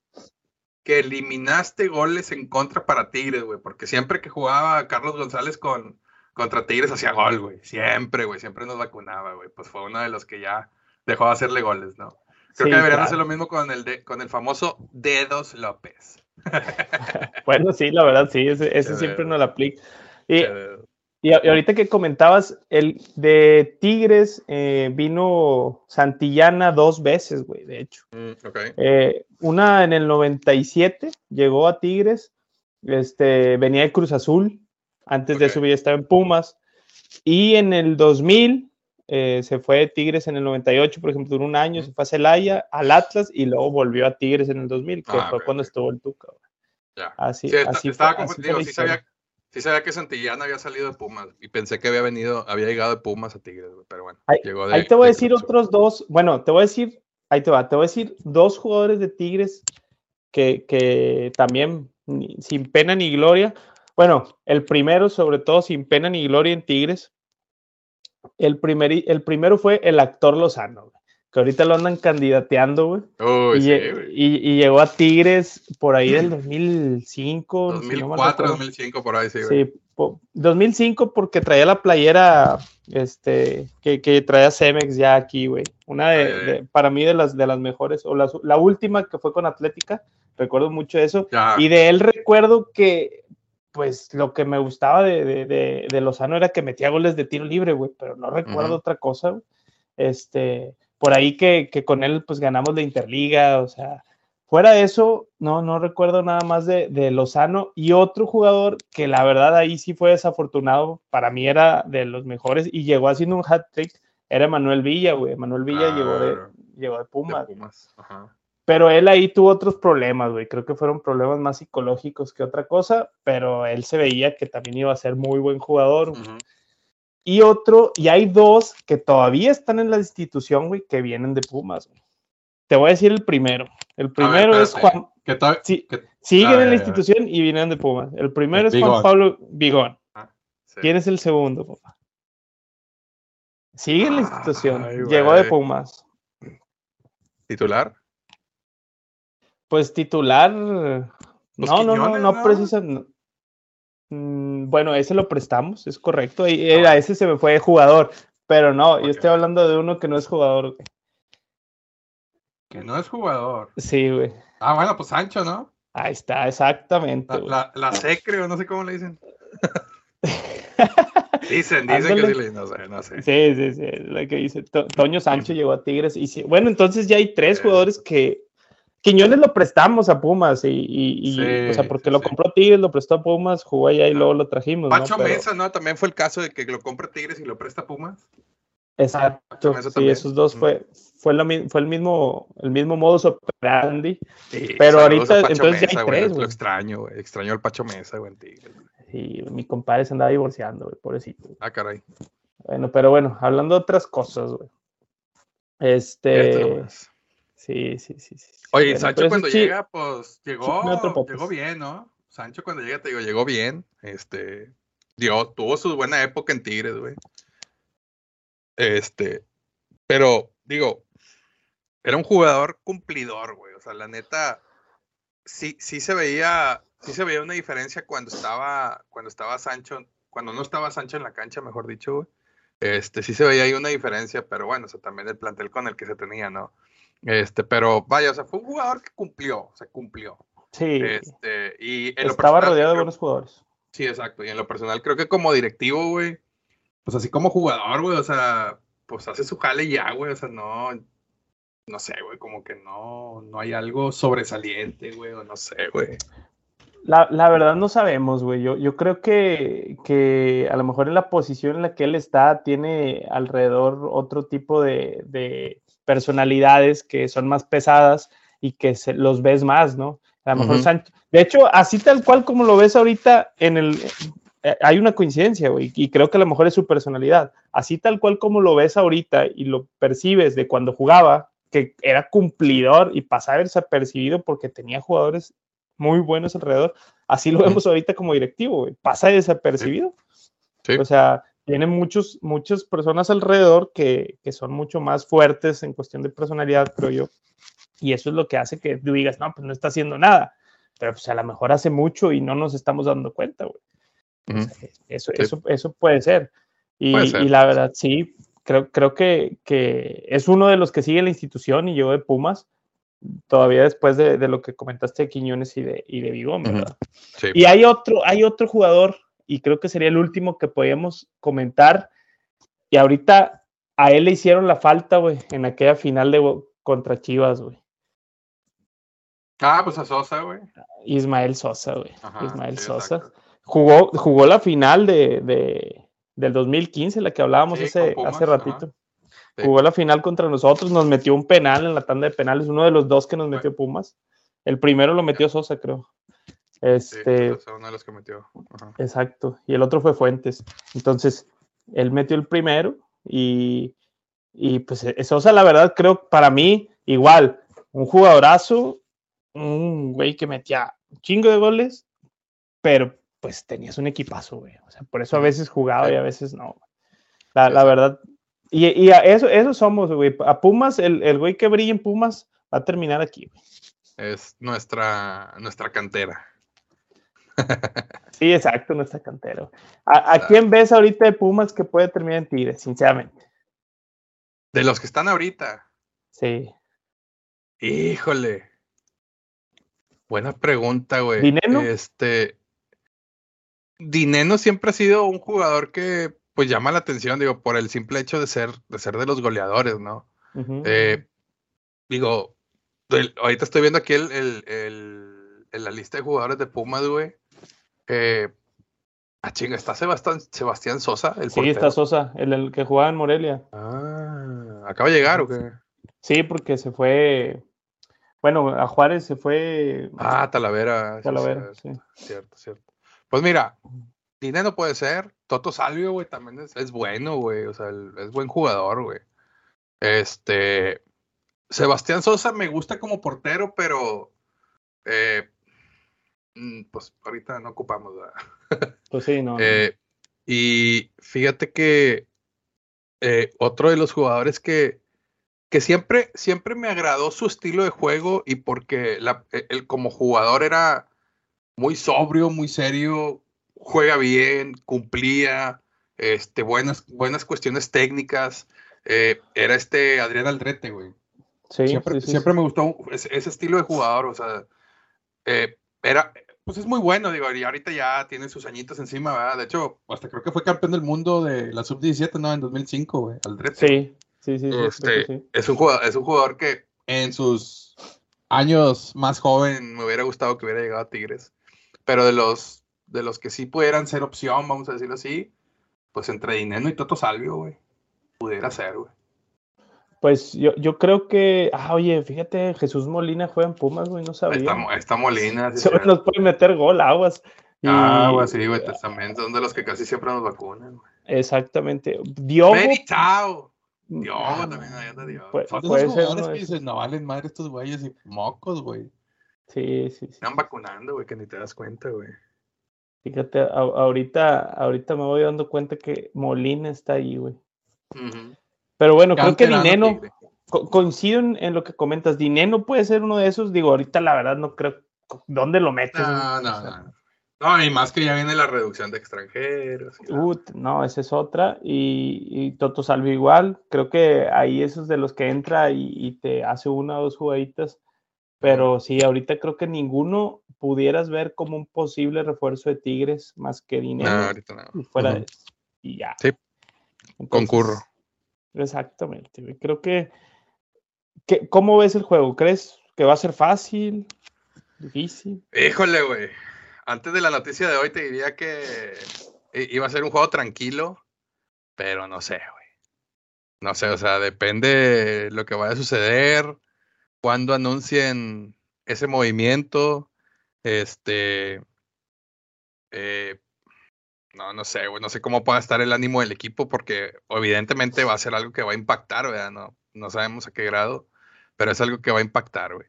que eliminaste goles en contra para Tigres, güey, porque siempre que jugaba Carlos González con, contra Tigres hacía gol, güey, siempre, güey, siempre nos vacunaba, güey, pues fue uno de los que ya dejó de hacerle goles, ¿no? Creo que deberían hacer lo mismo con el, de, con el famoso Dedos López. *laughs* bueno, sí, la verdad, sí, ese, *laughs* siempre no lo aplica. Y, y, ahorita que comentabas, el de Tigres eh, vino Santillana dos veces, güey, de hecho. Mm, eh, una en el 97, llegó a Tigres, este, venía de Cruz Azul, antes de subir estaba en Pumas, y en el 2000 eh, se fue de Tigres en el 98, por ejemplo, duró un año, se fue a Celaya, al Atlas, y luego volvió a Tigres en el 2000, que ah, fue cuando estuvo el Tuca. Así, así, estaba confundido, sí sabía Sí sabía que Santillana había salido de Pumas y pensé que había venido, había llegado de Pumas a Tigres, pero bueno, ahí, llegó de, Ahí te voy a decir otros dos, bueno, te voy a decir, ahí te va, te voy a decir dos jugadores de Tigres que, que también sin pena ni gloria, bueno, el primero sobre todo sin pena ni gloria en Tigres, el, primer, el primero fue el actor Lozano que ahorita lo andan candidateando, güey. y, llegó a Tigres por ahí del 2005. 2004, 2005, por ahí, sí, güey. Sí, 2005 porque traía la playera este, que, que traía Cemex ya aquí, güey. Una de, para mí de las, de las mejores, o la, última que fue con Atlética, recuerdo mucho eso. Y de él recuerdo que pues lo que me gustaba de, de, de, Lozano era que metía goles de tiro libre, güey, pero no recuerdo otra cosa. Este, por ahí que, que, con él pues ganamos la Interliga, o sea, fuera de eso, no, no recuerdo nada más de, de, Lozano y otro jugador que la verdad ahí sí fue desafortunado, para mí era de los mejores y llegó haciendo un hat trick, era Manuel Villa, güey, Manuel Villa llegó, de, llegó de Pumas. De Pumas. Ajá. Pero él ahí tuvo otros problemas, güey. Creo que fueron problemas más psicológicos que otra cosa, pero él se veía que también iba a ser muy buen jugador. Y otro, y hay dos que todavía están en la institución, güey, que vienen de Pumas, güey. Te voy a decir el primero. El primero es Juan. Sí, siguen en la institución y vienen de Pumas. El primero es Juan Pablo Vigón. Ah, ¿Quién es el segundo, papá? Sigue en la institución. Llegó de Pumas. ¿Titular? Pues titular. no, no, no, no, precisa. Mm, bueno, ese lo prestamos, es correcto. Y, a ah, ese se me fue jugador. Pero no, yo estoy hablando de uno que no es jugador. Que no es jugador. Sí, güey. Ah, bueno, pues Sancho, ¿no? Ahí está, exactamente. La, la, secre, o no sé cómo le dicen. *laughs* dicen, dicen que sí le no sé, no sé. Sí, sí, sí, la que dice. Toño Sancho llegó a Tigres y sí. Bueno, entonces ya hay tres jugadores que Quiñones lo prestamos a Pumas y, o sea, porque lo compró Tigres, lo prestó a Pumas, jugó allá y luego lo trajimos. Pacho Mesa, ¿no? También fue el caso de que lo compra Tigres y lo presta a Pumas. Exacto, sí, esos dos fue, fue, lo, fue el mismo, el mismo modus operandi. pero ahorita, entonces ya hay tres, Lo extraño, güey. Extraño al Pacho Mesa, güey, en Tigres. Sí, mi compadre se andaba divorciando, güey, pobrecito. Ah, caray. Bueno, pero bueno, hablando de otras cosas, güey. Este. Sí, sí, sí, sí. Oye, Sancho cuando llega, pues llegó, llegó bien, ¿no? Sancho cuando llega, te digo, llegó bien. Este, dio, tuvo su buena época en Tigres, güey. Este, pero digo, era un jugador cumplidor, güey. O sea, la neta, sí, sí se veía, sí se veía una diferencia cuando estaba, cuando estaba Sancho, cuando no estaba Sancho en la cancha, mejor dicho, güey. Este, sí se veía ahí una diferencia, pero bueno, o sea, también el plantel con el que se tenía, ¿no? Este, pero vaya, o sea, fue un jugador que cumplió, se cumplió. Sí. Este, y Estaba rodeado de buenos jugadores. Sí, exacto. Y en lo personal, creo que como directivo, güey, pues así como jugador, güey, o sea, pues hace su jale ya, güey, o sea, no, no sé, güey, como que no, no hay algo sobresaliente, güey, o no sé, güey. La, la, verdad no sabemos, güey. Yo, yo creo que, que, a lo mejor en la posición en la que él está tiene alrededor otro tipo de, de personalidades que son más pesadas y que se, los ves más, ¿no? A lo mejor Sancho. De hecho, así tal cual como lo ves ahorita, en el, eh, hay una coincidencia, güey, y creo que a lo mejor es su personalidad. Así tal cual como lo ves ahorita y lo percibes de cuando jugaba, que era cumplidor y pasaba desapercibido porque tenía jugadores muy buenos alrededor, así lo vemos ahorita como directivo, güey. Pasa desapercibido. O sea, tiene muchos, muchas personas alrededor que, que, son mucho más fuertes en cuestión de personalidad, creo yo. Y eso es lo que hace que tú digas, no, pues no está haciendo nada. Pero pues a lo mejor hace mucho y no nos estamos dando cuenta, güey. eso, eso, eso puede ser. Y, y, la verdad, sí, creo, creo que, que, es uno de los que sigue la institución y yo de Pumas, todavía después de, de lo que comentaste de Quiñones y de, y de Vigón, ¿verdad? sí. Y hay otro, hay otro jugador y creo que sería el último que podíamos comentar. Y ahorita a él le hicieron la falta, güey, en aquella final de contra Chivas, güey. Ah, pues a Sosa, güey. Ismael Sosa, güey. Ismael Sosa. Jugó, jugó la final de, de, del 2015, la que hablábamos hace, hace ratito. Jugó la final contra nosotros, nos metió un penal en la tanda de penales, uno de los dos que nos metió Pumas. El primero lo metió Sosa, creo. Este, uno de los que metió. Exacto. Y el otro fue Fuentes. Entonces, él metió el primero y, y pues eso, sea, la verdad, creo para mí, igual, un jugadorazo, un güey que metía un chingo de goles, pero pues tenías un equipazo, güey. O sea, por eso a veces jugaba y a veces no. La, la verdad. Y, y eso, eso somos, güey. A Pumas, el, el güey que brilla en Pumas va a terminar aquí, güey. Es nuestra, nuestra cantera. Sí, exacto, no está cantero. ¿A, quién ves ahorita de Pumas que puede terminar en Tigres, sinceramente? De los que están ahorita. Sí. Híjole. Buena pregunta, güey. ¿Dinero? Este. Dineno siempre ha sido un jugador que pues llama la atención, digo, por el simple hecho de ser, de ser de los goleadores, ¿no? Eh, digo, ahorita estoy viendo aquí el, la lista de jugadores de Pumas, güey. Eh, ah, chinga, está Sebastián, Sebastián Sosa, el Sí, está Sosa, el, que jugaba en Morelia. Ah, ¿acaba de llegar o qué? Sí, porque se fue. Bueno, a Juárez se fue. Ah, Talavera. Talavera, sí. Cierto, cierto. Pues mira, Dinero puede ser. Toto Salvio, güey, también es, bueno, güey. O sea, es buen jugador, güey. Este. Sebastián Sosa me gusta como portero, pero. Eh, pues ahorita no ocupamos, ¿verdad? *laughs* Pues sí, no. Eh, y fíjate que eh, otro de los jugadores que, que siempre, siempre me agradó su estilo de juego y porque la, él como jugador era muy sobrio, muy serio, juega bien, cumplía, este, buenas, buenas cuestiones técnicas. Eh, era este Adrián Aldrete, güey. Sí, siempre, siempre me gustó ese, estilo de jugador, o sea, eh, era, pues es muy bueno, digo, y ahorita ya tiene sus añitos encima, ¿verdad? De hecho, hasta creo que fue campeón del mundo de la sub-17, ¿no? En 2005, güey, Aldrete. Sí, sí, sí. Este, Es, un jugador, es un jugador que en sus años más joven me hubiera gustado que hubiera llegado a Tigres, pero de los de los que sí pudieran ser opción, vamos a decirlo así, pues entre Dineno y Toto Salvio, güey, pudiera ser, güey. Pues yo, yo creo que, ah, oye, fíjate, Jesús Molina juega en Pumas, güey, no sabía. Está, Molina. Sí, *laughs* nos puede meter gol, aguas. Ah, güey, sí, güey, también son de los que casi siempre nos vacunan, güey. Exactamente. Diogo. chao. Diogo también, ahí anda Diogo. Pues, son de los jugadores que dicen, no valen madre estos güeyes y mocos, güey. Sí, sí, sí. Están vacunando, güey, que ni te das cuenta, güey. Fíjate, ahorita, ahorita me voy dando cuenta que Molina está ahí, güey. Pero bueno, creo que Dineno, coincido en, lo que comentas, Dineno puede ser uno de esos, digo, ahorita la verdad no creo, ¿dónde lo metes? No, no, no. No, y más que ya viene la reducción de extranjeros. no, esa es otra. Y, Toto Salvo igual. Creo que ahí esos de los que entra y, te hace una o dos jugaditas. Pero sí, ahorita creo que ninguno pudieras ver como un posible refuerzo de Tigres más que dinero. No, ahorita no. Fuera de Y ya. Sí. concurro. Exactamente. Creo que, que. ¿Cómo ves el juego? ¿Crees que va a ser fácil? ¿Difícil? Híjole, güey. Antes de la noticia de hoy te diría que iba a ser un juego tranquilo, pero no sé, güey. No sé, o sea, depende lo que vaya a suceder, cuando anuncien ese movimiento, este. Eh, no, no sé, no sé cómo pueda estar el ánimo del equipo, porque evidentemente va a ser algo que va a impactar, ¿verdad? No, no sabemos a qué grado, pero es algo que va a impactar, güey.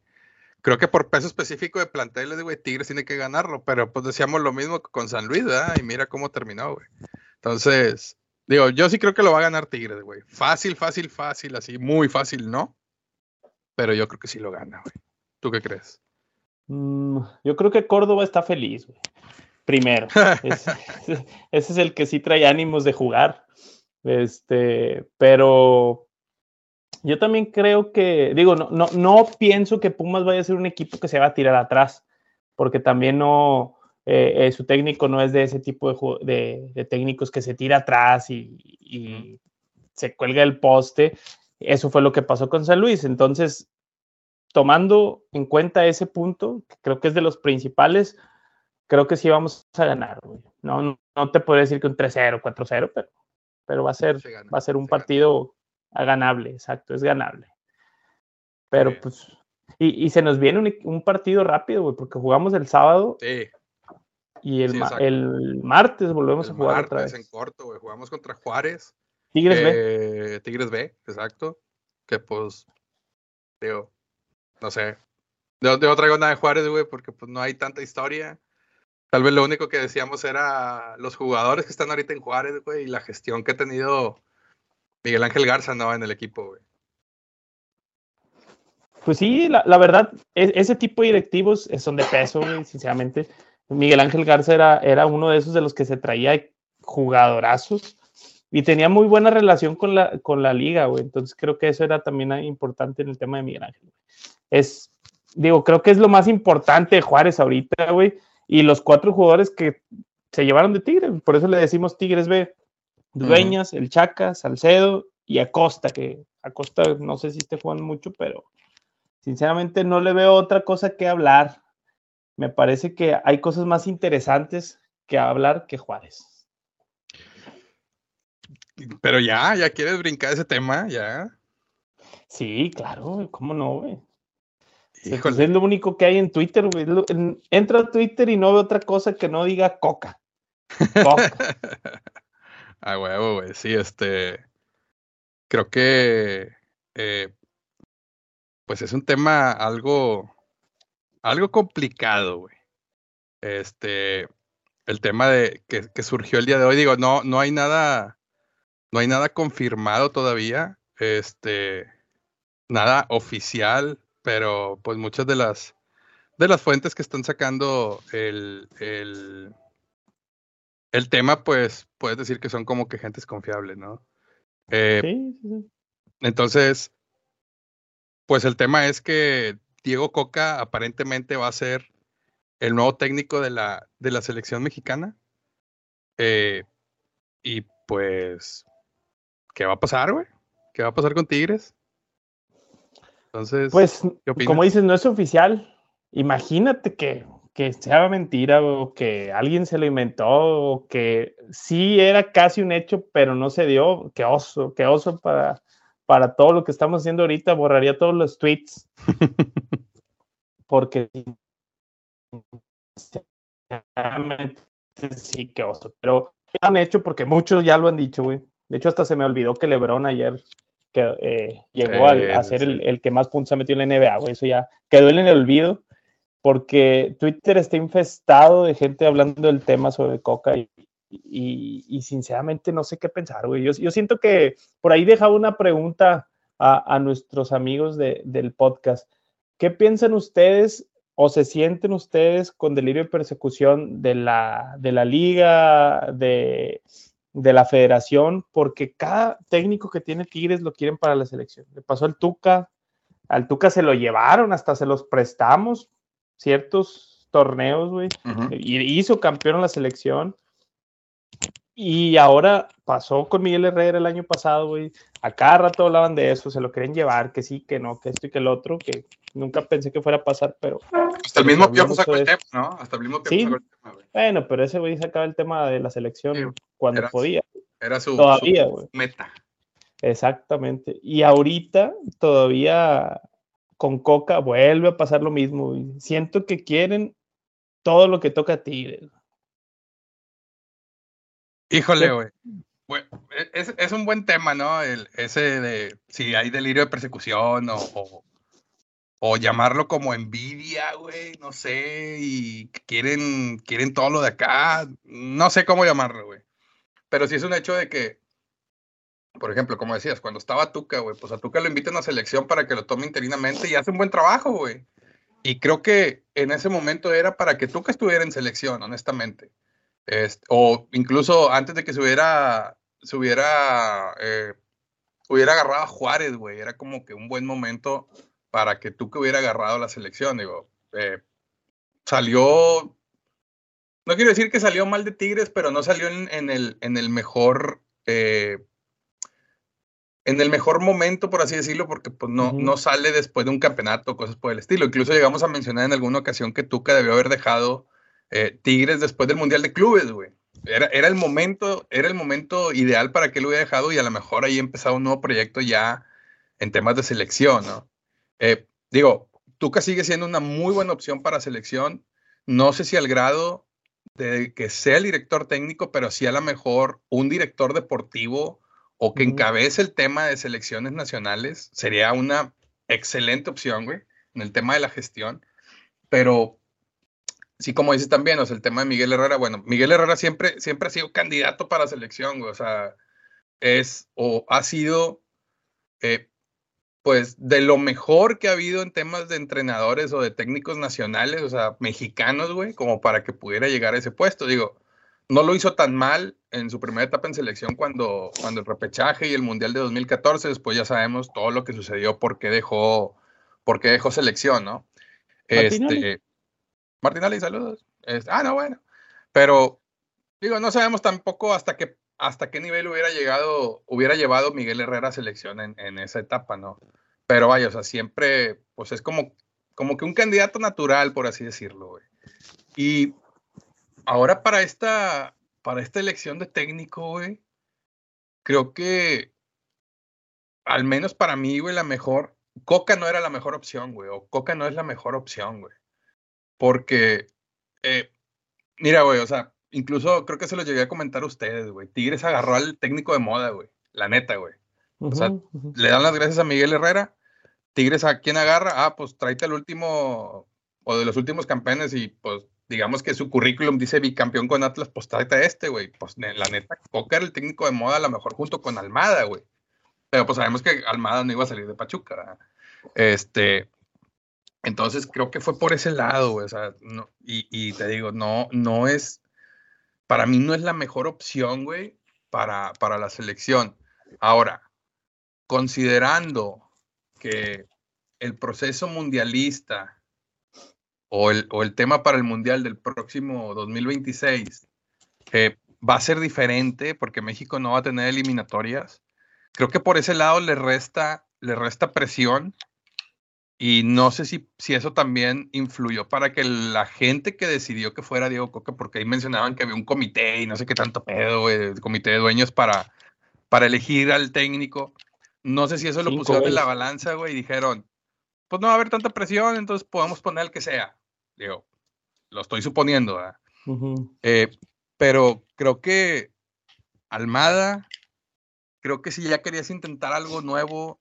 Creo que por peso específico de planteles, güey, Tigres tiene que ganarlo, pero pues decíamos lo mismo con San Luis, ¿verdad? Y mira cómo terminó, güey. Entonces, digo, yo sí creo que lo va a ganar Tigres, güey. Fácil, fácil, fácil, así, muy fácil, ¿no? Pero yo creo que sí lo gana, güey. ¿Tú qué crees? Mm, yo creo que Córdoba está feliz, Primero. *laughs* *laughs* ese, es el que sí trae ánimos de jugar. Este, pero yo también creo que, digo, no, no, no pienso que Pumas vaya a ser un equipo que se va a tirar atrás, porque también no, eh, eh, su técnico no es de ese tipo de, de, técnicos que se tira atrás y, y, se cuelga el poste. Eso fue lo que pasó con San Luis. Entonces, tomando en cuenta ese punto, que creo que es de los principales, creo que sí vamos a ganar. No, no, te puedo decir que un 3-0, 4-0, pero, pero va a ser, va a ser un partido ganable, exacto, es ganable. Pero pues, y, se nos viene un, partido rápido, güey, porque jugamos el sábado. Sí. Y el, el martes volvemos a jugar otra vez. en corto, güey. Jugamos contra Juárez. Tigres B. Tigres B, exacto. Que pues, digo, no sé. Yo, no traigo nada de Juárez, güey, porque pues no hay tanta historia. Tal vez lo único que decíamos era los jugadores que están ahorita en Juárez, güey, y la gestión que ha tenido Miguel Ángel Garza, ¿no? En el equipo, güey. Pues sí, la, verdad, e, ese tipo de directivos son de peso, güey, sinceramente. Miguel Ángel Garza era, era uno de esos de los que se traía jugadorazos y tenía muy buena relación con la, con la liga, güey. Entonces creo que eso era también importante en el tema de Miguel Ángel es, digo, creo que es lo más importante de Juárez ahorita, güey. Y los cuatro jugadores que se llevaron de Tigres, por eso le decimos Tigres B. Dueñas, el Chaca, Salcedo y Acosta, que Acosta no sé si esté jugando mucho, pero sinceramente no le veo otra cosa que hablar. Me parece que hay cosas más interesantes que hablar que Juárez. Pero ya, ya quieres brincar ese tema, ya. Sí, claro, ¿cómo no, güey? Pues es lo único que hay en Twitter, güey. Entra a Twitter y no ve otra cosa que no diga coca. Coca. *laughs* ah, huevo, güey. Sí, este. Creo que. Eh, pues es un tema algo. Algo complicado, güey. Este. El tema de que, que surgió el día de hoy. Digo, no, no hay nada. No hay nada confirmado todavía. Este. Nada oficial pero pues muchas de las de las fuentes que están sacando el, el, el tema, pues puedes decir que son como que gentes confiables, ¿no? Eh, sí, sí. Entonces, pues el tema es que Diego Coca aparentemente va a ser el nuevo técnico de la, de la selección mexicana. Eh, y pues, ¿qué va a pasar, güey? ¿Qué va a pasar con Tigres? Entonces, pues, como dices, no es oficial. Imagínate que, que sea mentira o que alguien se lo inventó o que sí era casi un hecho, pero no se dio. Qué oso, qué oso para, para todo lo que estamos haciendo ahorita. Borraría todos los tweets. *laughs* Porque sí, qué oso. Pero han hecho porque muchos ya lo han dicho, güey. De hecho, hasta se me olvidó que Lebron ayer que eh, llegó a, ser el, que más puntos ha metido en la NBA, güey. Eso ya quedó en el olvido, porque Twitter está infestado de gente hablando del tema sobre Coca y, y, sinceramente no sé qué pensar, güey. Yo, yo, siento que por ahí dejaba una pregunta a, a nuestros amigos de, del podcast. ¿Qué piensan ustedes o se sienten ustedes con delirio de persecución de la, de la liga, de, de la federación, porque cada técnico que tiene Tigres lo quieren para la selección. Le pasó al Tuca, al Tuca se lo llevaron, hasta se los prestamos ciertos torneos, güey, y hizo campeón en la selección. Y ahora pasó con Miguel Herrera el año pasado, güey. A cada rato hablaban de eso, se lo quieren llevar, que sí, que no, que esto y que el otro, que nunca pensé que fuera a pasar, pero. Hasta el mismo Piojo sacó el tema, ¿no? Hasta el mismo Piojo sacó el tema, güey. Bueno, pero ese güey sacaba el tema de la selección cuando podía. Era su, todavía, meta. Exactamente. Y ahorita todavía con Coca vuelve a pasar lo mismo. Güey. Siento que quieren todo lo que toca a Tigres. Híjole, güey. Es, es, un buen tema, ¿no? El, ese de si hay delirio de persecución o, o, llamarlo como envidia, güey, no sé, y quieren, quieren todo lo de acá, no sé cómo llamarlo, güey. Pero sí es un hecho de que, por ejemplo, como decías, cuando estaba Tuca, güey, pues a Tuca lo invitan a selección para que lo tome interinamente y hace un buen trabajo, güey. Y creo que en ese momento era para que Tuca estuviera en selección, honestamente. O incluso antes de que se hubiera, eh, hubiera agarrado a Juárez, güey. Era como que un buen momento para que que hubiera agarrado la selección. Digo, eh, salió, no quiero decir que salió mal de Tigres, pero no salió en, el, en el mejor, eh, en el mejor momento, por así decirlo, porque pues no, no sale después de un campeonato, cosas por el estilo. Incluso llegamos a mencionar en alguna ocasión que Tuca debió haber dejado eh, Tigres después del Mundial de Clubes, güey. Era, era, el momento, era el momento ideal para que lo hubiera dejado y a lo mejor ahí empezaba un nuevo proyecto ya en temas de selección, ¿no? Eh, digo, Tuca sigue siendo una muy buena opción para selección. No sé si al grado de que sea el director técnico, pero sí a lo mejor un director deportivo o que encabece el tema de selecciones nacionales sería una excelente opción, güey, en el tema de la gestión. Pero sí, como dices también, o sea, el tema de Miguel Herrera, bueno, Miguel Herrera siempre, siempre ha sido candidato para selección, o sea, es o ha sido, eh, pues, de lo mejor que ha habido en temas de entrenadores o de técnicos nacionales, o sea, mexicanos, güey, como para que pudiera llegar a ese puesto. Digo, no lo hizo tan mal en su primera etapa en selección cuando, cuando el repechaje y el Mundial de 2014, después ya sabemos todo lo que sucedió, por qué dejó, por qué dejó selección, ¿no? Este, Martinelli, saludos. ah, no, bueno. Pero Digo, no sabemos tampoco hasta qué, hasta qué nivel hubiera llegado, hubiera llevado Miguel Herrera selección en, esa etapa, ¿no? Pero vaya, o sea, siempre, pues es como, como que un candidato natural, por así decirlo, güey. Y ahora para esta, para esta elección de técnico, güey, creo que, al menos para mí, güey, la mejor, Coca no era la mejor opción, güey, o Coca no es la mejor opción, güey. Porque, eh, mira, güey, o sea, incluso creo que se lo llegué a comentar a ustedes, güey. Tigres agarró al técnico de moda, güey. La neta, güey. o sea, le dan las gracias a Miguel Herrera. Tigres a quién agarra? Ah, pues tráete el último, o de los últimos campeones y pues digamos que su currículum dice bicampeón con Atlas, pues tráete a este, güey. Pues la neta, Coca era el técnico de moda a lo mejor junto con Almada, güey. Pero pues sabemos que Almada no iba a salir de Pachuca, ¿verdad? Este, entonces creo que fue por ese lado, güey. O sea, no, y, y, te digo, no, no es, para mí no es la mejor opción, güey, para, para la selección. Ahora, considerando que el proceso mundialista o el, o el tema para el mundial del próximo 2026 eh, va a ser diferente porque México no va a tener eliminatorias, creo que por ese lado le resta, le resta presión y no sé si, si eso también influyó para que la gente que decidió que fuera Diego Coca, porque ahí mencionaban que había un comité y no sé qué tanto pedo, el comité de dueños para, para elegir al técnico. No sé si eso lo pusieron en la balanza, güey, y dijeron, pues no va a haber tanta presión, entonces podemos poner el que sea. Digo, lo estoy suponiendo, ¿verdad? Eh, pero creo que Almada, creo que si ya querías intentar algo nuevo,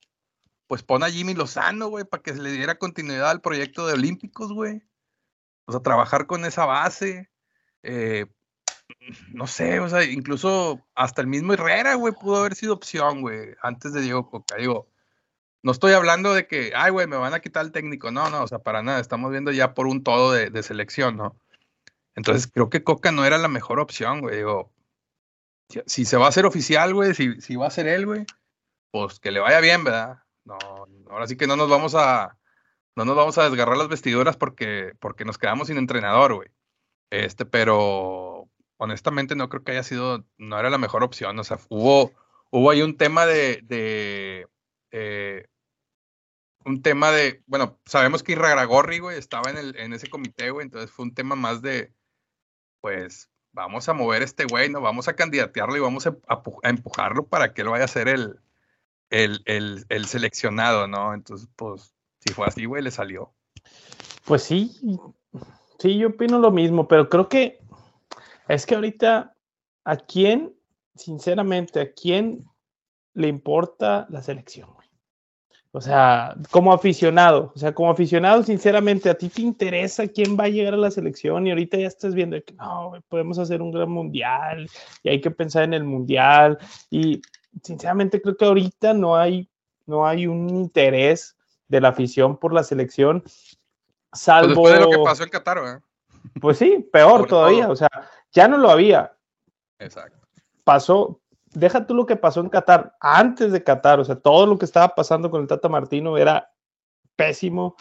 pues pon a Jimmy Lozano, güey, para que se le diera continuidad al proyecto de Olímpicos, güey. O sea, trabajar con esa base. Eh, no sé, o sea, incluso hasta el mismo Herrera, güey, pudo haber sido opción, güey, antes de Diego Coca. Digo, no estoy hablando de que, ay, güey, me van a quitar el técnico. No, no, o sea, para nada. Estamos viendo ya por un todo de, selección, ¿no? Entonces, creo que Coca no era la mejor opción, güey. Digo, si, se va a hacer oficial, güey, si, si va a ser él, güey, pues que le vaya bien, ¿verdad? No, ahora sí que no nos vamos a, no nos vamos a desgarrar las vestiduras porque, porque nos quedamos sin entrenador, güey. Este, pero honestamente no creo que haya sido, no era la mejor opción. O sea, hubo, hubo ahí un tema de, de eh, un tema de, bueno, sabemos que Irragorri, güey, estaba en, el, en ese comité, güey, entonces fue un tema más de, pues, vamos a mover este güey, ¿no? Vamos a candidatearlo y vamos a, a empujarlo para que él vaya a ser el, el, el, seleccionado, ¿no? Entonces, pues, si fue así, güey, le salió. Pues sí, sí, yo opino lo mismo, pero creo que es que ahorita, ¿a quién, sinceramente, a quién le importa la selección? O sea, como aficionado, o sea, como aficionado, sinceramente, ¿a ti te interesa quién va a llegar a la selección? Y ahorita ya estás viendo que no, podemos hacer un gran mundial y hay que pensar en el mundial. Y sinceramente creo que ahorita no hay, no hay un interés de la afición por la selección, salvo... Pues después de lo que pasó en Qatar, ¿eh? Pues sí, peor todavía, o sea, ya no lo había. Exacto. Pasó, deja tú lo que pasó en Qatar, antes de Qatar, o sea, todo lo que estaba pasando con el Tata Martino era pésimo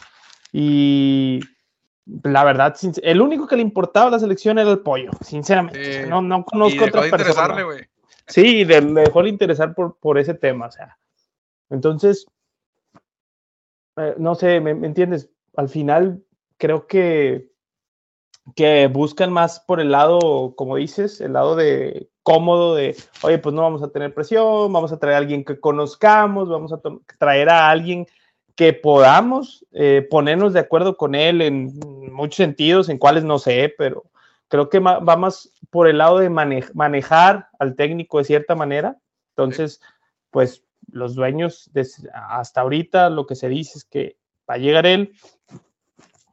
y la verdad, el único que le importaba a la selección era el pollo, sinceramente. no, no conozco otra persona. Sí, de, me dejó de interesar por, por ese tema, o sea. Entonces, eh, no sé, ¿me, entiendes? Al final creo que, que buscan más por el lado, como dices, el lado de cómodo de, oye, pues no vamos a tener presión, vamos a traer a alguien que conozcamos, vamos a traer a alguien que podamos eh, ponernos de acuerdo con él en muchos sentidos, en cuáles no sé, pero creo que va más por el lado de manejar al técnico de cierta manera. Entonces, pues los dueños, hasta ahorita lo que se dice es que va a llegar él,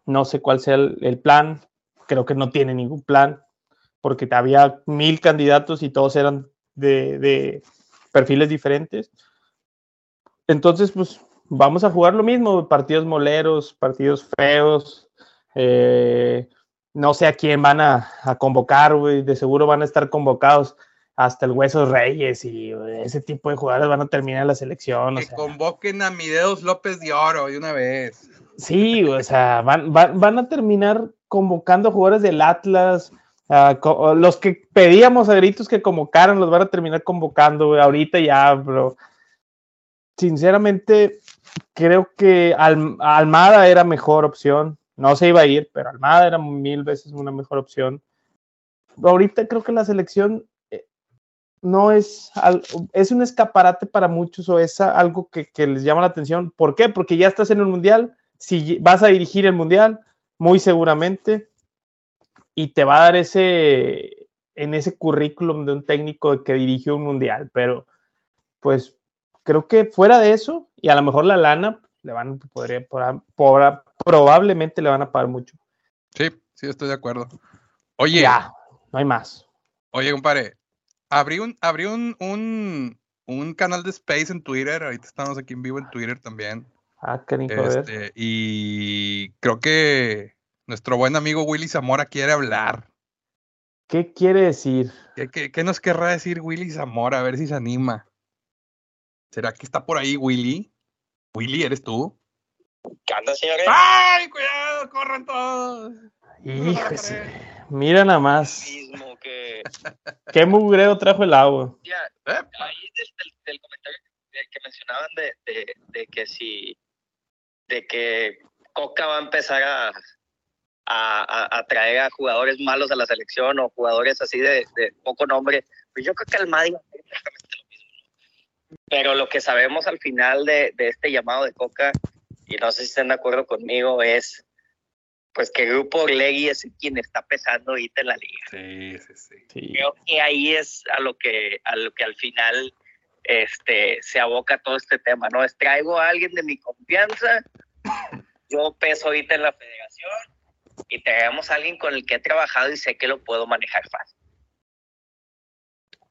no sé cuál sea el, plan, creo que no tiene ningún plan, porque había mil candidatos y todos eran de, perfiles diferentes. Entonces, pues vamos a jugar lo mismo, partidos moleros, partidos feos, eh, no sé a quién van a, convocar, güey, de seguro van a estar convocados hasta el Huesos Reyes y ese tipo de jugadores van a terminar la selección. Que convoquen a Mideos López de Oro de una vez. Sí, o sea, van, van, a terminar convocando jugadores del Atlas, los que pedíamos a gritos que convocaran, los van a terminar convocando, Ahorita ya, bro. Sinceramente, creo que Almada era mejor opción. No se iba a ir, pero Almada era mil veces una mejor opción. Ahorita creo que la selección eh, no es, es un escaparate para muchos o es algo que, les llama la atención. ¿Por qué? Porque ya estás en el mundial. Si vas a dirigir el mundial, muy seguramente y te va a dar ese, en ese currículum de un técnico que dirigió un mundial, pero pues creo que fuera de eso, y a lo mejor la lana, le van, podría, probablemente le van a pagar mucho. Sí, sí, estoy de acuerdo. Oye. Ya, no hay más. Oye, compadre, abrí un, abrí un, un, un canal de Space en Twitter, ahorita estamos aquí en vivo en Twitter también. Ah, qué este, Y creo que nuestro buen amigo Willy Zamora quiere hablar. ¿Qué quiere decir? ¿Qué, nos querrá decir Willy Zamora? A ver si se anima. ¿Será que está por ahí Willy? Willy, ¿eres tú? ¿Qué anda, señores? ¡Ay, cuidado! ¡Corran todos! Híjole, mira nada más. *laughs* ¿Qué mugreo trajo el agua? Ya, ahí del, comentario que mencionaban de, que si, de que Coca va a empezar a, a, traer a jugadores malos a la selección o jugadores así de, poco nombre, pues yo creo que el Madrid exactamente lo mismo. Pero lo que sabemos al final de, este llamado de Coca, y no sé si están de acuerdo conmigo, es pues que el Grupo Orlegui es quien está pesando ahorita en la liga. Sí, sí, sí. Creo que ahí es a lo que, a lo que al final este, se aboca todo este tema, ¿no? Es traigo a alguien de mi confianza, yo peso ahorita en la federación, y traemos a alguien con el que he trabajado y sé que lo puedo manejar fácil.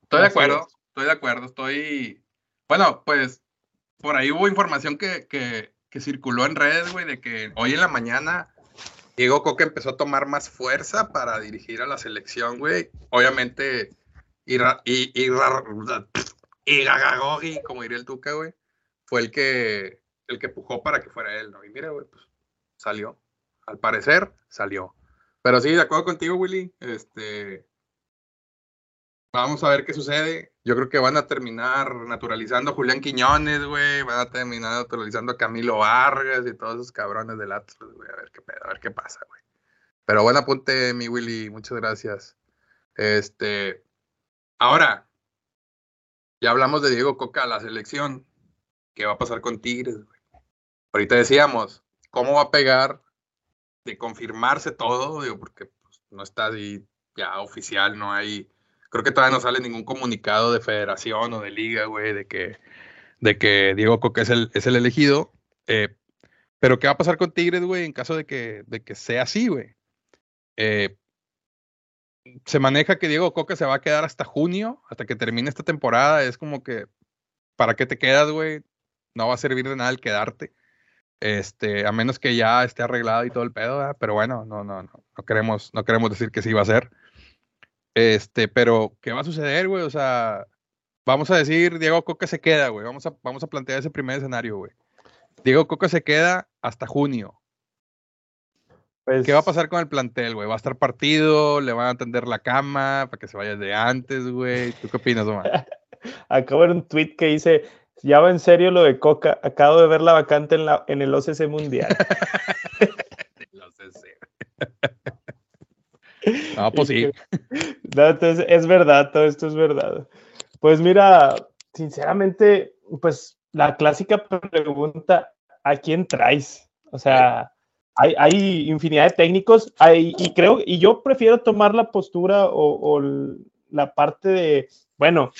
Estoy de acuerdo, estoy de acuerdo, estoy... Bueno, pues por ahí hubo información que, que, que circuló en redes, güey, de que hoy en la mañana Diego Coca empezó a tomar más fuerza para dirigir a la selección, güey. Obviamente, y, y, y, como diría el Tuca, güey, fue el que, el que pujó para que fuera él, ¿no? Y mira, güey, pues salió al parecer salió. Pero sí, de acuerdo contigo, Willy. Este, vamos a ver qué sucede. Yo creo que van a terminar naturalizando a Julián Quiñones, güey. Van a terminar naturalizando a Camilo Vargas y todos esos cabrones del Atlas, güey. A ver qué a ver qué pasa, güey. Pero buen apunte, mi Willy. Muchas gracias. Este, ahora, ya hablamos de Diego Coca, la selección. ¿Qué va a pasar con Tigres, güey? Ahorita decíamos, ¿cómo va a pegar de confirmarse todo, digo, porque pues, no está ahí ya oficial, no hay, creo que todavía no sale ningún comunicado de federación o de liga, güey, de que, de que Diego Coca es el, es el elegido. Eh, pero ¿qué va a pasar con Tigres, güey, en caso de que, de que sea así, güey? Eh, se maneja que Diego Coca se va a quedar hasta junio, hasta que termine esta temporada. Es como que, ¿para qué te quedas, güey? No va a servir de nada el quedarte. Este, a menos que ya esté arreglado y todo el pedo, pero bueno, no, no, no, no queremos, no queremos decir que sí va a ser. Este, pero, ¿qué va a suceder, güey? O sea, vamos a decir, Diego Coca se queda, güey. Vamos a, vamos a plantear ese primer escenario, güey. Diego Coca se queda hasta junio. ¿Qué va a pues pasar con el plantel, güey? ¿Va a estar partido? ¿Le van a atender la cama para que se vaya de antes, güey? ¿Tú qué opinas, Omar? *laughs* Acabo de ver un tweet que dice, ya va en serio lo de Coca. Acabo de ver la vacante en, la, en el OCC Mundial. *laughs* el OCC. No, pues sí. entonces, es verdad, todo esto es verdad. Pues mira, sinceramente, pues la clásica pregunta, ¿a quién traes? O sea, hay, infinidad de técnicos hay, y creo, y yo prefiero tomar la postura o, o la parte de, bueno,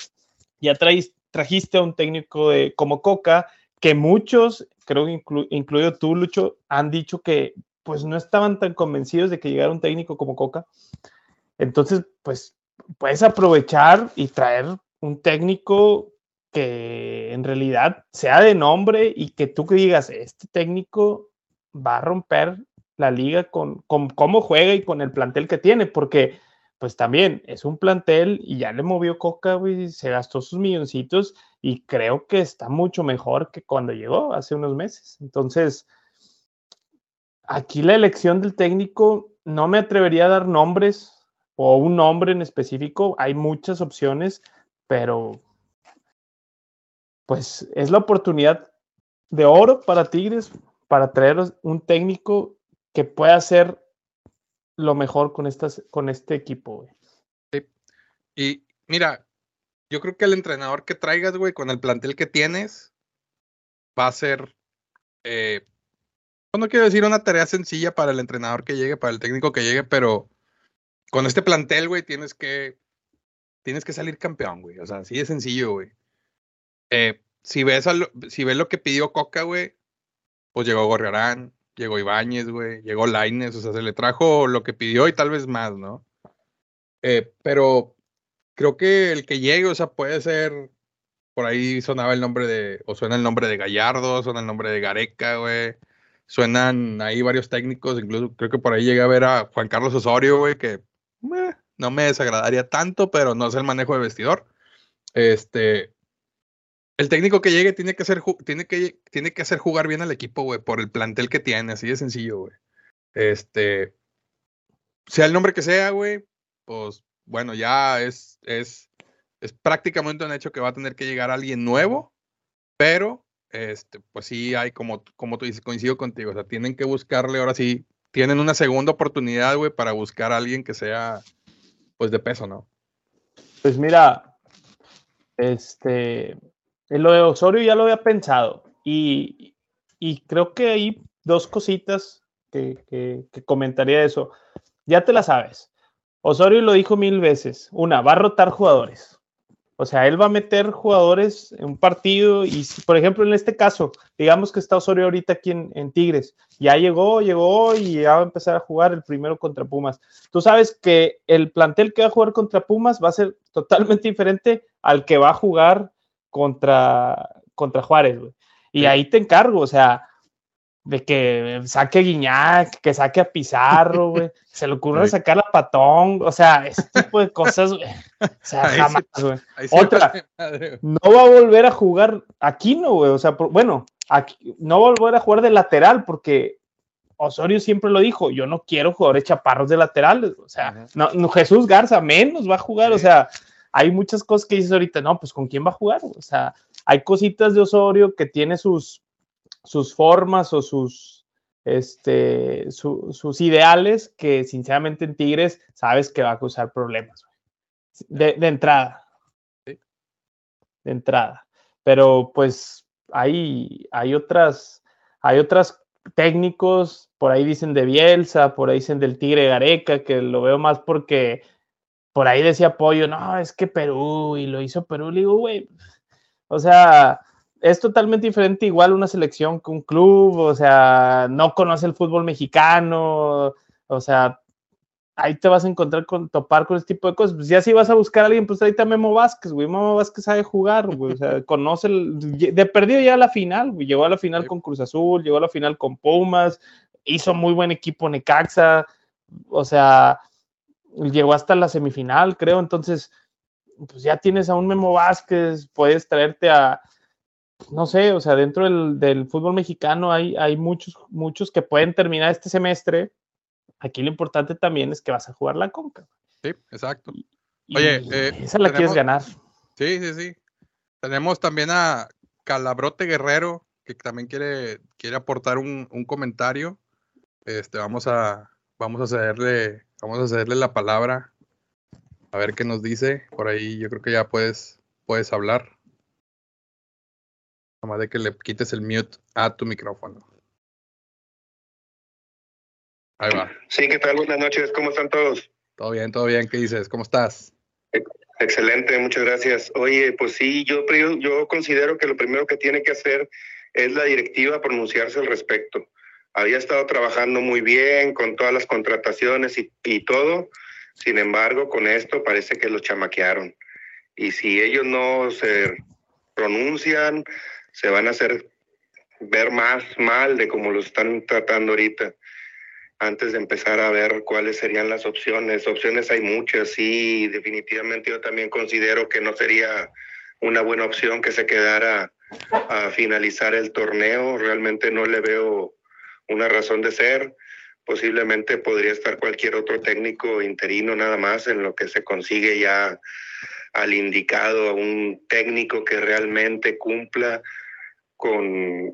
ya traes trajiste a un técnico de, como Coca, que muchos, creo que incluido tú, Lucho, han dicho que pues no estaban tan convencidos de que llegara un técnico como Coca. Entonces, pues puedes aprovechar y traer un técnico que en realidad sea de nombre y que tú digas, este técnico va a romper la liga con, con cómo juega y con el plantel que tiene, porque pues también es un plantel y ya le movió Coca, güey, se gastó sus milloncitos y creo que está mucho mejor que cuando llegó hace unos meses. Entonces, aquí la elección del técnico, no me atrevería a dar nombres, o un nombre en específico, hay muchas opciones, pero pues es la oportunidad de oro para Tigres para traer un técnico que pueda hacer lo mejor con, estas, con este equipo. Sí. Y mira, yo creo que el entrenador que traigas, güey, con el plantel que tienes, va a ser, eh, no quiero decir una tarea sencilla para el entrenador que llegue, para el técnico que llegue, pero con este plantel, güey, tienes que, tienes que salir campeón, güey. O sea, así de sencillo, güey. Eh, si, ves si ves lo que pidió Coca, güey, pues llegó Gorriarán, llegó Ibáñez, güey, llegó Laines, o sea, se le trajo lo que pidió y tal vez más, ¿no? Eh, pero creo que el que llegue, o sea, puede ser, por ahí sonaba el nombre de, o suena el nombre de Gallardo, suena el nombre de Gareca, güey, suenan ahí varios técnicos, incluso creo que por ahí llegué a ver a Juan Carlos Osorio, güey, que eh, no me desagradaría tanto, pero no es el manejo de vestidor. Este, el técnico que llegue tiene que hacer, tiene que, tiene que hacer jugar bien al equipo, güey, por el plantel que tiene, así de sencillo, güey. Este, sea el nombre que sea, güey, pues bueno, ya es, es, es prácticamente un hecho que va a tener que llegar alguien nuevo, pero este, pues sí hay como, como tú dices, coincido contigo, o sea, tienen que buscarle, ahora sí, tienen una segunda oportunidad, güey, para buscar a alguien que sea, pues de peso, ¿no? Pues mira, este, lo de Osorio ya lo había pensado y, creo que hay dos cositas que, que, comentaría de eso. Ya te la sabes. Osorio lo dijo mil veces. Una, va a rotar jugadores. O sea, él va a meter jugadores en un partido y, por ejemplo, en este caso, digamos que está Osorio ahorita aquí en, en, Tigres, ya llegó, llegó y ya va a empezar a jugar el primero contra Pumas. Tú sabes que el plantel que va a jugar contra Pumas va a ser totalmente diferente al que va a jugar contra, contra Juárez, güey. Y ahí te encargo, o sea, de que saque a Guiñac, que saque a Pizarro, güey. *laughs* Se le ocurre sacar a Patón, o sea, ese tipo de cosas, güey. O sea, *laughs* jamás, güey. Otra, no va a volver a jugar aquí, no, güey. O sea, bueno, aquí, no va a volver a jugar de lateral porque Osorio siempre lo dijo, yo no quiero jugadores chaparros de laterales, o sea, no, Jesús Garza menos va a jugar, o sea, hay muchas cosas que dices ahorita, no, pues con quién va a jugar, o sea, hay cositas de Osorio que tiene sus, sus formas o sus, este, sus ideales que sinceramente en Tigres sabes que va a causar problemas. De, de, entrada. De entrada. Pero pues hay, hay otras, hay otras técnicos, por ahí dicen de Bielsa, por ahí dicen del Tigre Gareca, que lo veo más porque por ahí decía Pollo, no, es que Perú, y lo hizo Perú, le digo, güey, o sea, es totalmente diferente igual una selección que un club, o sea, no conoce el fútbol mexicano, o sea, ahí te vas a encontrar con topar con ese tipo de cosas. Pues ya si vas a buscar a alguien, pues ahí está Memo Vázquez, güey. Memo Vázquez sabe jugar, güey. O sea, *laughs* conoce, el, de perdido ya a la final, güey. Llegó a la final con Cruz Azul, llegó a la final con Pumas, hizo muy buen equipo Necaxa, o sea, llegó hasta la semifinal, creo. Entonces, pues ya tienes a un Memo Vázquez, puedes traerte a, no sé, o sea, dentro del, fútbol mexicano hay, hay muchos, muchos que pueden terminar este semestre. Aquí lo importante también es que vas a jugar la Conca. Sí, exacto. Oye, eh, esa la quieres ganar. Sí, sí, sí. Tenemos también a Calabrote Guerrero, que también quiere, quiere aportar un, un comentario. Este, vamos a, vamos a cederle, vamos a cederle la palabra. A ver qué nos dice. Por ahí yo creo que ya puedes, puedes hablar. Nada más de que le quites el mute a tu micrófono. Ahí va. Sí, ¿qué tal? Buenas noches. ¿Cómo están todos? Todo bien, todo bien. ¿Qué dices? ¿Cómo estás? Excelente, muchas gracias. Oye, pues sí, yo, yo considero que lo primero que tiene que hacer es la directiva pronunciarse al respecto había estado trabajando muy bien con todas las contrataciones y, todo. Sin embargo, con esto parece que lo chamaquearon. Y si ellos no se pronuncian, se van a hacer ver más mal de cómo lo están tratando ahorita. Antes de empezar a ver cuáles serían las opciones. Opciones hay muchas, sí, definitivamente yo también considero que no sería una buena opción que se quedara a finalizar el torneo. Realmente no le veo una razón de ser, posiblemente podría estar cualquier otro técnico interino nada más en lo que se consigue ya al indicado, a un técnico que realmente cumpla con,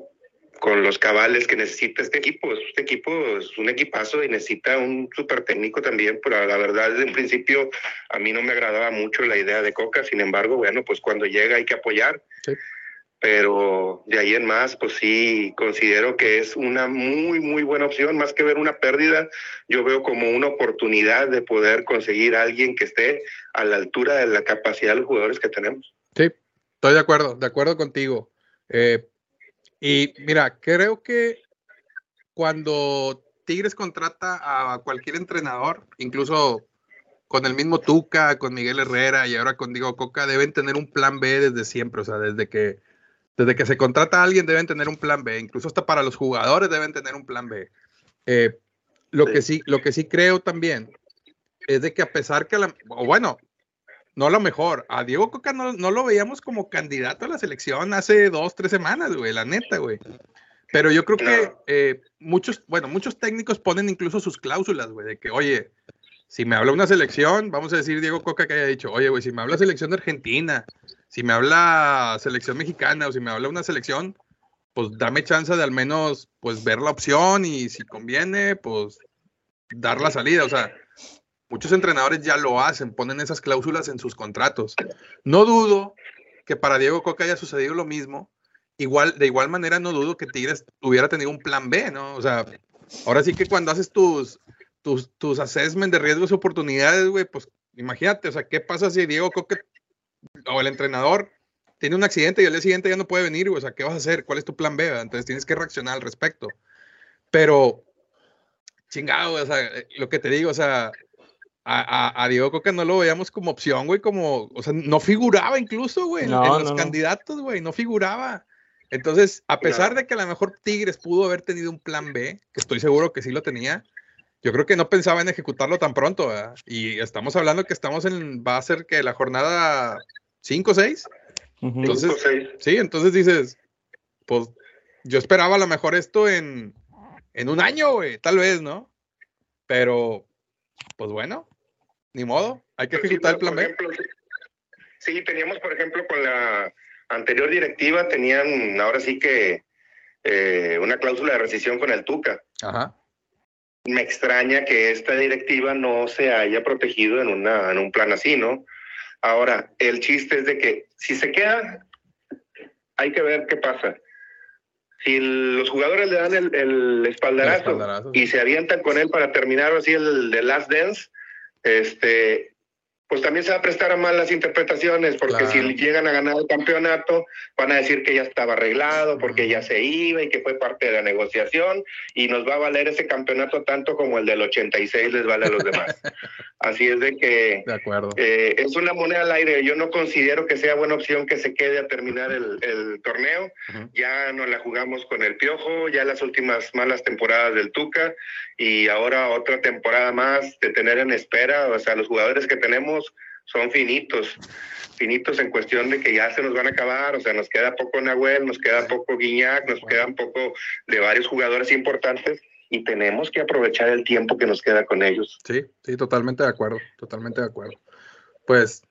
con los cabales que necesita este equipo. Este equipo es un equipazo y necesita un super técnico también, pero la verdad desde un principio a mí no me agradaba mucho la idea de Coca, sin embargo, bueno, pues cuando llega hay que apoyar. Pero de ahí en más, pues sí, considero que es una muy, muy buena opción, más que ver una pérdida, yo veo como una oportunidad de poder conseguir a alguien que esté a la altura de la capacidad de los jugadores que tenemos. Sí, estoy de acuerdo, de acuerdo contigo. Eh, y mira, creo que cuando Tigres contrata a cualquier entrenador, incluso con el mismo Tuca, con Miguel Herrera y ahora con Diego Coca, deben tener un plan B desde siempre. O sea, desde que, desde que se contrata a alguien deben tener un plan B. Incluso hasta para los jugadores deben tener un plan B. Eh, lo, Que sí, lo que sí creo también es de que a pesar que, la, o bueno, no lo mejor. A Diego Coca no, lo veíamos como candidato a la selección hace dos, tres semanas, güey, la neta, güey. Pero yo creo que eh, muchos, bueno, muchos técnicos ponen incluso sus cláusulas, güey, de que, oye, si me habla una selección, vamos a decir Diego Coca que haya dicho, oye, güey, si me habla selección de Argentina, si me habla selección mexicana o si me habla una selección, pues dame chance de al menos, pues ver la opción y si conviene, pues dar la salida. O sea, Muchos entrenadores ya lo hacen, ponen esas cláusulas en sus contratos. No dudo que para Diego Coca haya sucedido lo mismo. Igual, de igual manera, no dudo que Tigres hubiera tenido un plan B, ¿no? O sea, ahora sí que cuando haces tus, tus, tus assessment de riesgos y oportunidades, güey, pues imagínate, o sea, ¿qué pasa si Diego Coca o el entrenador tiene un accidente y al día siguiente ya no puede venir? O sea, ¿qué vas a hacer? ¿Cuál es tu plan B? Entonces tienes que reaccionar al respecto. Pero, chingado, o sea, lo que te digo, o sea, a, Diego Coca no lo veíamos como opción, güey, como, o sea, no figuraba incluso, güey, en, los candidatos, güey, no figuraba. Entonces, a pesar de que a lo mejor Tigres pudo haber tenido un plan B, que estoy seguro que sí lo tenía, yo creo que no pensaba en ejecutarlo tan pronto, ¿verdad? Y estamos hablando que estamos en, va a ser que la jornada 5 o 6. Entonces, sí, entonces dices, pues yo esperaba a lo mejor esto en, en un año, güey, tal vez, ¿no? Pero, pues bueno, ni modo, hay que ejecutar el plan B. sí, teníamos, por ejemplo, con la anterior directiva, tenían ahora sí que eh, una cláusula de rescisión con el Tuca. Ajá. Me extraña que esta directiva no se haya protegido en, una, en un plan así, ¿no? Ahora, el chiste es de que si se queda, hay que ver qué pasa. Si los jugadores le dan el, espaldarazo, y se avientan con él para terminar así el de Last Dance, este, pues también se va a prestar a malas interpretaciones, porque si llegan a ganar el campeonato, van a decir que ya estaba arreglado, porque ya se iba y que fue parte de la negociación, y nos va a valer ese campeonato tanto como el del 86 les vale a los demás. *laughs* Así es de que de acuerdo. Eh, es una moneda al aire. Yo no considero que sea buena opción que se quede a terminar el, torneo. Ya nos la jugamos con el Piojo, ya las últimas malas temporadas del Tuca, y ahora otra temporada más de tener en espera. O sea, los jugadores que tenemos son finitos, finitos en cuestión de que ya se nos van a acabar, o sea, nos queda poco Nahuel, nos queda poco Guiñac, nos queda un poco de varios jugadores importantes y tenemos que aprovechar el tiempo que nos queda con ellos. Sí, sí, totalmente de acuerdo, totalmente de acuerdo. Pues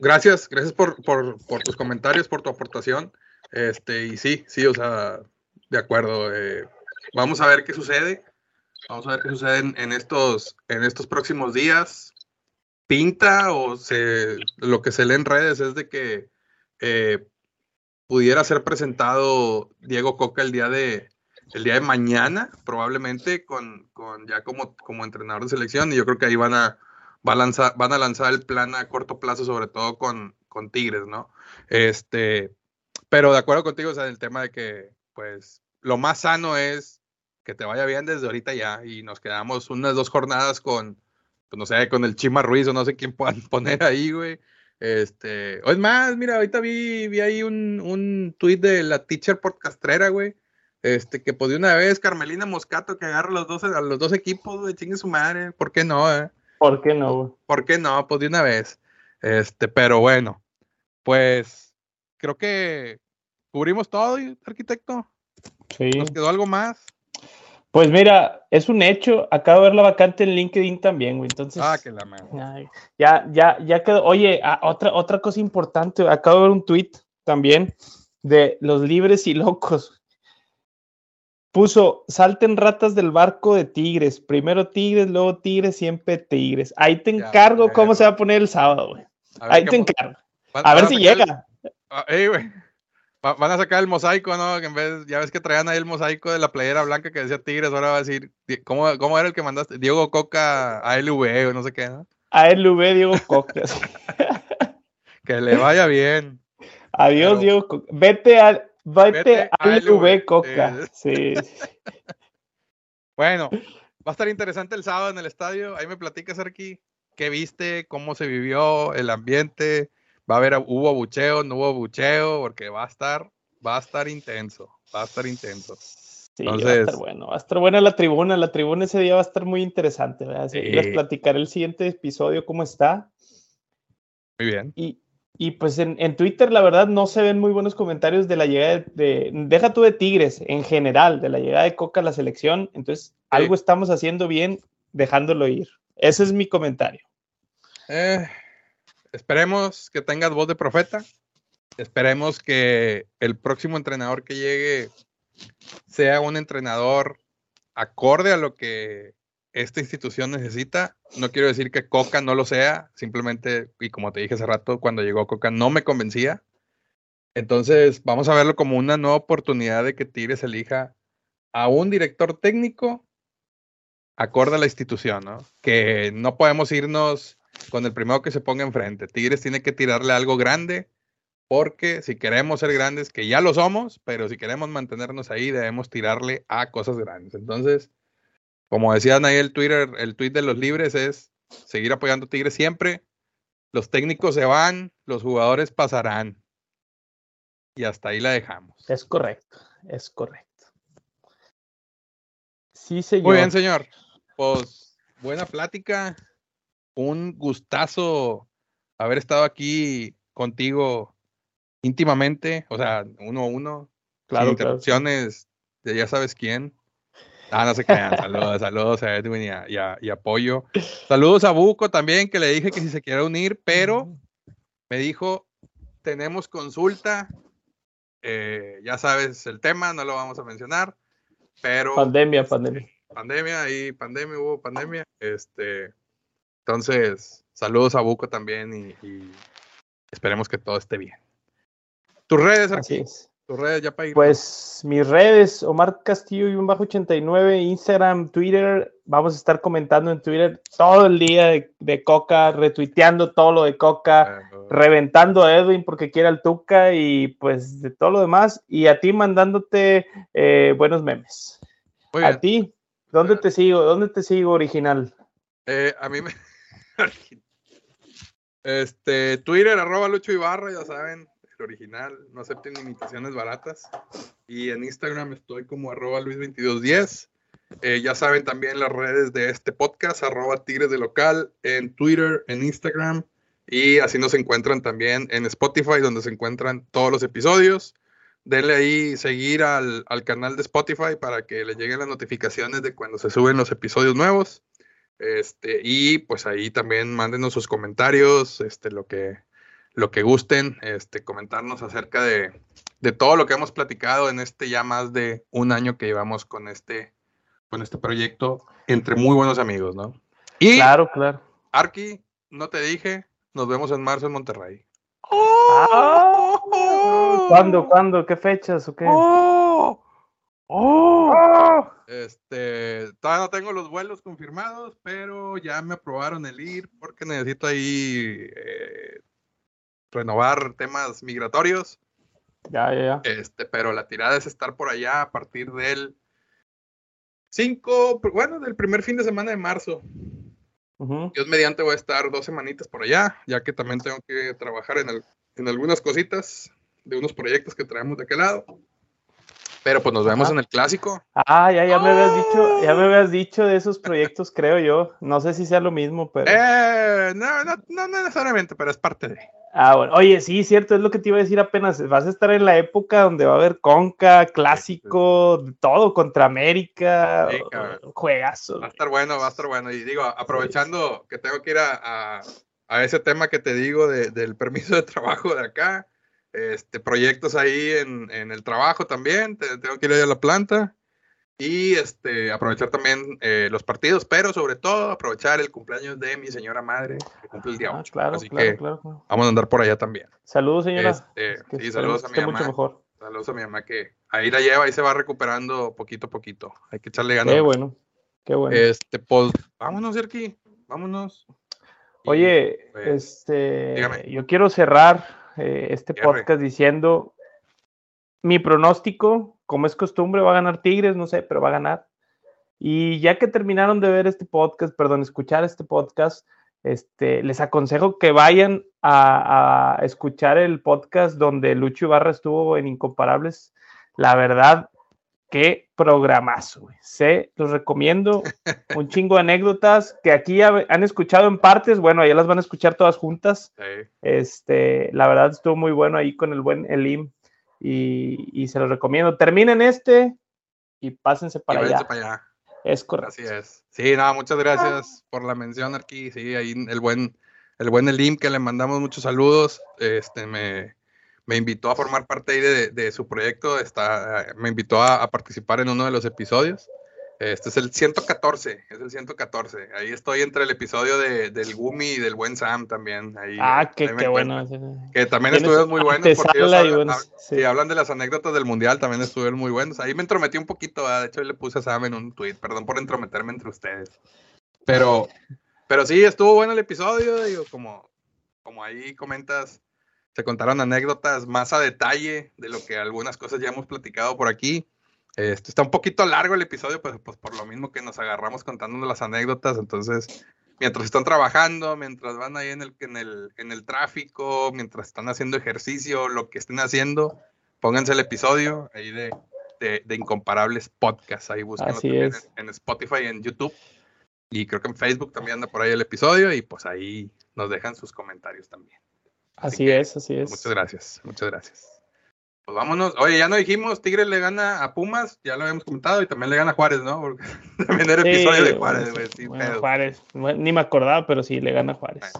gracias, gracias por, por, por tus comentarios, por tu aportación. Este, y sí, sí, o sea, de acuerdo. Eh, vamos a ver qué sucede. Vamos a ver qué sucede en, estos, en estos próximos días pinta o lo que se lee en redes es de que eh, pudiera ser presentado Diego Coca el día de, el día de mañana, probablemente con, con ya como, como entrenador de selección, y yo creo que ahí van a, a lanzar, van a lanzar el plan a corto plazo, sobre todo con, con Tigres, ¿no? Este, pero de acuerdo contigo, o sea, el tema de que, pues, lo más sano es que te vaya bien desde ahorita ya, y nos quedamos unas dos jornadas con, pues no sé, con el Chima Ruiz o no sé quién puedan *laughs* poner ahí, güey. Este, o es más, mira, ahorita vi, vi ahí un, un tweet de la teacher podcastrera, güey. Este, que pues de una vez Carmelina Moscato que agarra los dos, a los dos equipos, güey, chingue su madre. ¿Por qué no, eh? ¿Por qué no, güey? ¿Por qué no? Pues de una vez. Este, pero bueno, pues creo que cubrimos todo, arquitecto. Sí. ¿Nos quedó algo más? Pues mira, es un hecho. Acabo de ver la vacante en LinkedIn también, güey. Entonces. Ah, que la. Ya, ya, ya quedó. Oye, otra, otra cosa importante. Acabo de ver un tweet también de los libres y locos. Puso, salten ratas del barco de Tigres. Primero Tigres, luego Tigres, siempre Tigres. Ahí te encargo cómo se va a poner el sábado, güey. Ahí te encargo. A, ver si llega. Ah, güey. Van a sacar el mosaico, ¿no? en vez, ya ves que traían ahí el mosaico de la playera blanca que decía Tigres, ahora va a decir, ¿cómo, cómo era el que mandaste? Diego Coca ALV o no sé qué, ¿no? ALV Diego Coca. *laughs* que le vaya bien. Adiós, Diego Coca. Vete a, vete, ALV Coca. Sí. bueno, va a estar interesante el sábado en el estadio. Ahí me platicas, aquí qué viste, cómo se vivió el ambiente va a haber, hubo bucheo, no hubo bucheo, porque va a estar, va a estar intenso, va a estar intenso. Sí, va a estar bueno, va a estar buena la tribuna, la tribuna ese día va a estar muy interesante, ¿verdad? Si quieres platicar el siguiente episodio, cómo está. Muy bien. Y, y pues en, en, Twitter, la verdad, no se ven muy buenos comentarios de la llegada de, deja tú de Tigres, en general, de la llegada de Coca a la selección. Entonces, algo estamos haciendo bien dejándolo ir. Ese es mi comentario. Eh, esperemos que tengas voz de profeta. Esperemos que el próximo entrenador que llegue sea un entrenador acorde a lo que esta institución necesita. No quiero decir que Coca no lo sea, simplemente, y como te dije hace rato, cuando llegó Coca no me convencía. Entonces, vamos a verlo como una nueva oportunidad de que Tigres elija a un director técnico acorde a la institución, ¿no? Que no podemos irnos con el primero que se ponga enfrente. Tigres tiene que tirarle algo grande porque si queremos ser grandes, que ya lo somos, pero si queremos mantenernos ahí, debemos tirarle a cosas grandes. Entonces, como decían ahí el Twitter, el tweet de los libres es seguir apoyando Tigres siempre. Los técnicos se van, los jugadores pasarán. Y hasta ahí la dejamos. Es correcto, es correcto. Sí, señor. Muy bien, señor. Pues buena plática un gustazo haber estado aquí contigo íntimamente, o sea, uno a uno, claro, sin interrupciones de ya sabes quién. Ah, no se crean. Saludos, saludos a Edwin y, y, apoyo. Saludos a Buco también, que le dije que si se quiere unir, pero me dijo, tenemos consulta. Eh, ya sabes el tema, no lo vamos a mencionar, pero... Pandemia, pandemia. Pandemia y pandemia, hubo pandemia. Este, entonces, saludos a Buco también y, esperemos que todo esté bien. Tus redes, aquí. Tus redes ya para ir. Pues mis redes, Omar Castillo y un bajo 89, Instagram, Twitter. Vamos a estar comentando en Twitter todo el día de, Coca, retuiteando todo lo de Coca, reventando a Edwin porque quiere al Tuca y pues de todo lo demás. Y a ti mandándote eh, buenos memes. a ti, ¿dónde te sigo? ¿Dónde te sigo original? Eh, a mí me, *laughs* este, Twitter, arroba Lucho Ibarra, ya saben, el original, no acepten imitaciones baratas. Y en Instagram estoy como arroba Luis2210. Eh, ya saben también las redes de este podcast, arroba Tigres de Local, en Twitter, en Instagram. Y así nos encuentran también en Spotify, donde se encuentran todos los episodios. Denle ahí seguir al, al canal de Spotify para que le lleguen las notificaciones de cuando se suben los episodios nuevos. Este, y pues ahí también mándenos sus comentarios, este, lo que, lo que gusten, este, comentarnos acerca de, de todo lo que hemos platicado en este ya más de un año que llevamos con este, con este proyecto entre muy buenos amigos, ¿no? Y claro, claro. Arki, no te dije, nos vemos en marzo en Monterrey. ¡Oh! ¿Cuándo? ¿Cuándo? ¿Qué fechas o qué? ¡Oh! ¡Oh! Este, todavía no tengo los vuelos confirmados, pero ya me aprobaron el ir porque necesito ahí eh, renovar temas migratorios. Ya, ya, ya. Este, pero la tirada es estar por allá a partir del 5, bueno, del primer fin de semana de marzo. Dios mediante voy a estar dos semanitas por allá, ya que también tengo que trabajar en, en algunas cositas de unos proyectos que traemos de aquel lado. Pero pues nos vemos en el clásico. Ah, ya, ya me habías dicho, ya me habías dicho de esos proyectos, creo yo. No sé si sea lo mismo, pero. Eh, no, no, no, necesariamente, pero es parte de. Ah, bueno. Oye, sí, cierto, es lo que te iba a decir apenas. Vas a estar en la época donde va a haber Conca, clásico, todo contra América, juegazo. Va a estar bueno, va a estar bueno. Y digo, aprovechando que tengo que ir a, a, ese tema que te digo del permiso de trabajo de acá este, proyectos ahí en, en el trabajo también, tengo que ir a la planta y este, aprovechar también eh, los partidos, pero sobre todo aprovechar el cumpleaños de mi señora madre, que cumple el día 8. Ah, claro, Así que vamos a andar por allá también. Saludos, señora. Este, sí, saludos a mi mamá. Mejor. Saludos a mi mamá que ahí la lleva y se va recuperando poquito a poquito. Hay que echarle ganas. Qué bueno, qué bueno. Este, pues, vámonos, aquí vámonos. Oye, pues, este, yo quiero cerrar eh, este podcast diciendo mi pronóstico, como es costumbre, va a ganar Tigres, no sé, pero va a ganar. Y ya que terminaron de ver este podcast, perdón, escuchar este podcast, este, les aconsejo que vayan a, a escuchar el podcast donde Lucho Ibarra estuvo en Incomparables. La verdad, qué programazo, Se los recomiendo. *laughs* Un chingo de anécdotas que aquí han escuchado en partes. Bueno, allá las van a escuchar todas juntas. Este, la verdad estuvo muy bueno ahí con el buen Elim y, y se los recomiendo. Terminen este y pásense para, allá. para allá. Es correcto. Así es. Sí, nada, muchas gracias por la mención aquí. Sí, ahí el buen, el buen Elim que le mandamos muchos saludos. Este, me, me invitó a formar parte de, de su proyecto, está, me invitó a, participar en uno de los episodios. Este es el 114, es el 114. Ahí estoy entre el episodio de, del Gumi y del buen Sam también. Ahí, ah, qué, bueno. Que también estuvieron muy buenos. Porque hablan, sí. hablan de las anécdotas del Mundial, también estuvieron muy buenos. Ahí me entrometí un poquito, de hecho le puse a Sam en un tweet, perdón por entrometerme entre ustedes. Pero, pero sí, estuvo bueno el episodio, digo, como, como ahí comentas, se contaron anécdotas más a detalle de lo que algunas cosas ya hemos platicado por aquí. Este, está un poquito largo el episodio, pues, pues por lo mismo que nos agarramos contándonos las anécdotas. Entonces, mientras están trabajando, mientras van ahí en el, en el, en el tráfico, mientras están haciendo ejercicio, lo que estén haciendo, pónganse el episodio ahí de, de, Incomparables Podcast. Ahí también en, en, Spotify, en YouTube. Y creo que en Facebook también anda por ahí el episodio. Y pues ahí nos dejan sus comentarios también. Así, es, así es. Muchas gracias, muchas gracias. Pues vámonos. Oye, ya no dijimos, Tigres le gana a Pumas, ya lo habíamos comentado, y también le gana a Juárez, ¿no? Porque *laughs* también era episodio de Juárez, güey. Juárez, ni me acordaba, pero sí, le gana a Juárez.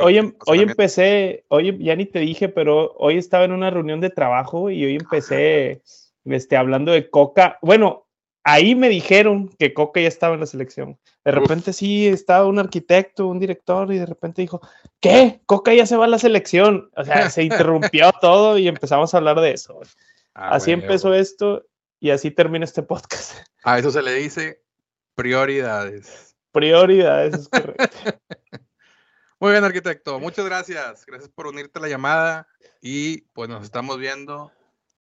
hoy, em, hoy, empecé, hoy ya ni te dije, pero hoy estaba en una reunión de trabajo y hoy empecé este, hablando de Coca. Bueno, ahí me dijeron que Coca ya estaba en la selección. De repente sí estaba un arquitecto, un director, y de repente dijo, ¿qué? Coca ya se va a la selección. O sea, se *laughs* interrumpió todo y empezamos a hablar de eso. Ah, así empezó esto y así termina este podcast. *laughs* A eso se le dice prioridades. Prioridades, es correcto. *laughs* Muy bien, arquitecto. Muchas gracias. Gracias por unirte a la llamada y pues nos estamos viendo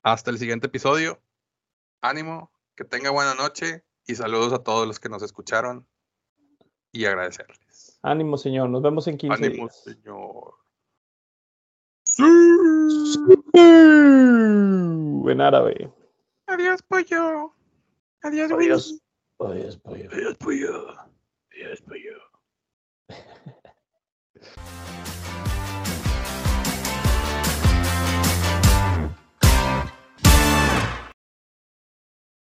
hasta el siguiente episodio. Ánimo, que tenga buena noche y saludos a todos los que nos escucharon y agradecerles. Ánimo, señor. Nos vemos en 15 Ánimo, señor. En árabe. Adiós, pollo. Adiós, Adiós. Adiós, pollo. Adiós, pollo. Adiós, pollo. *laughs*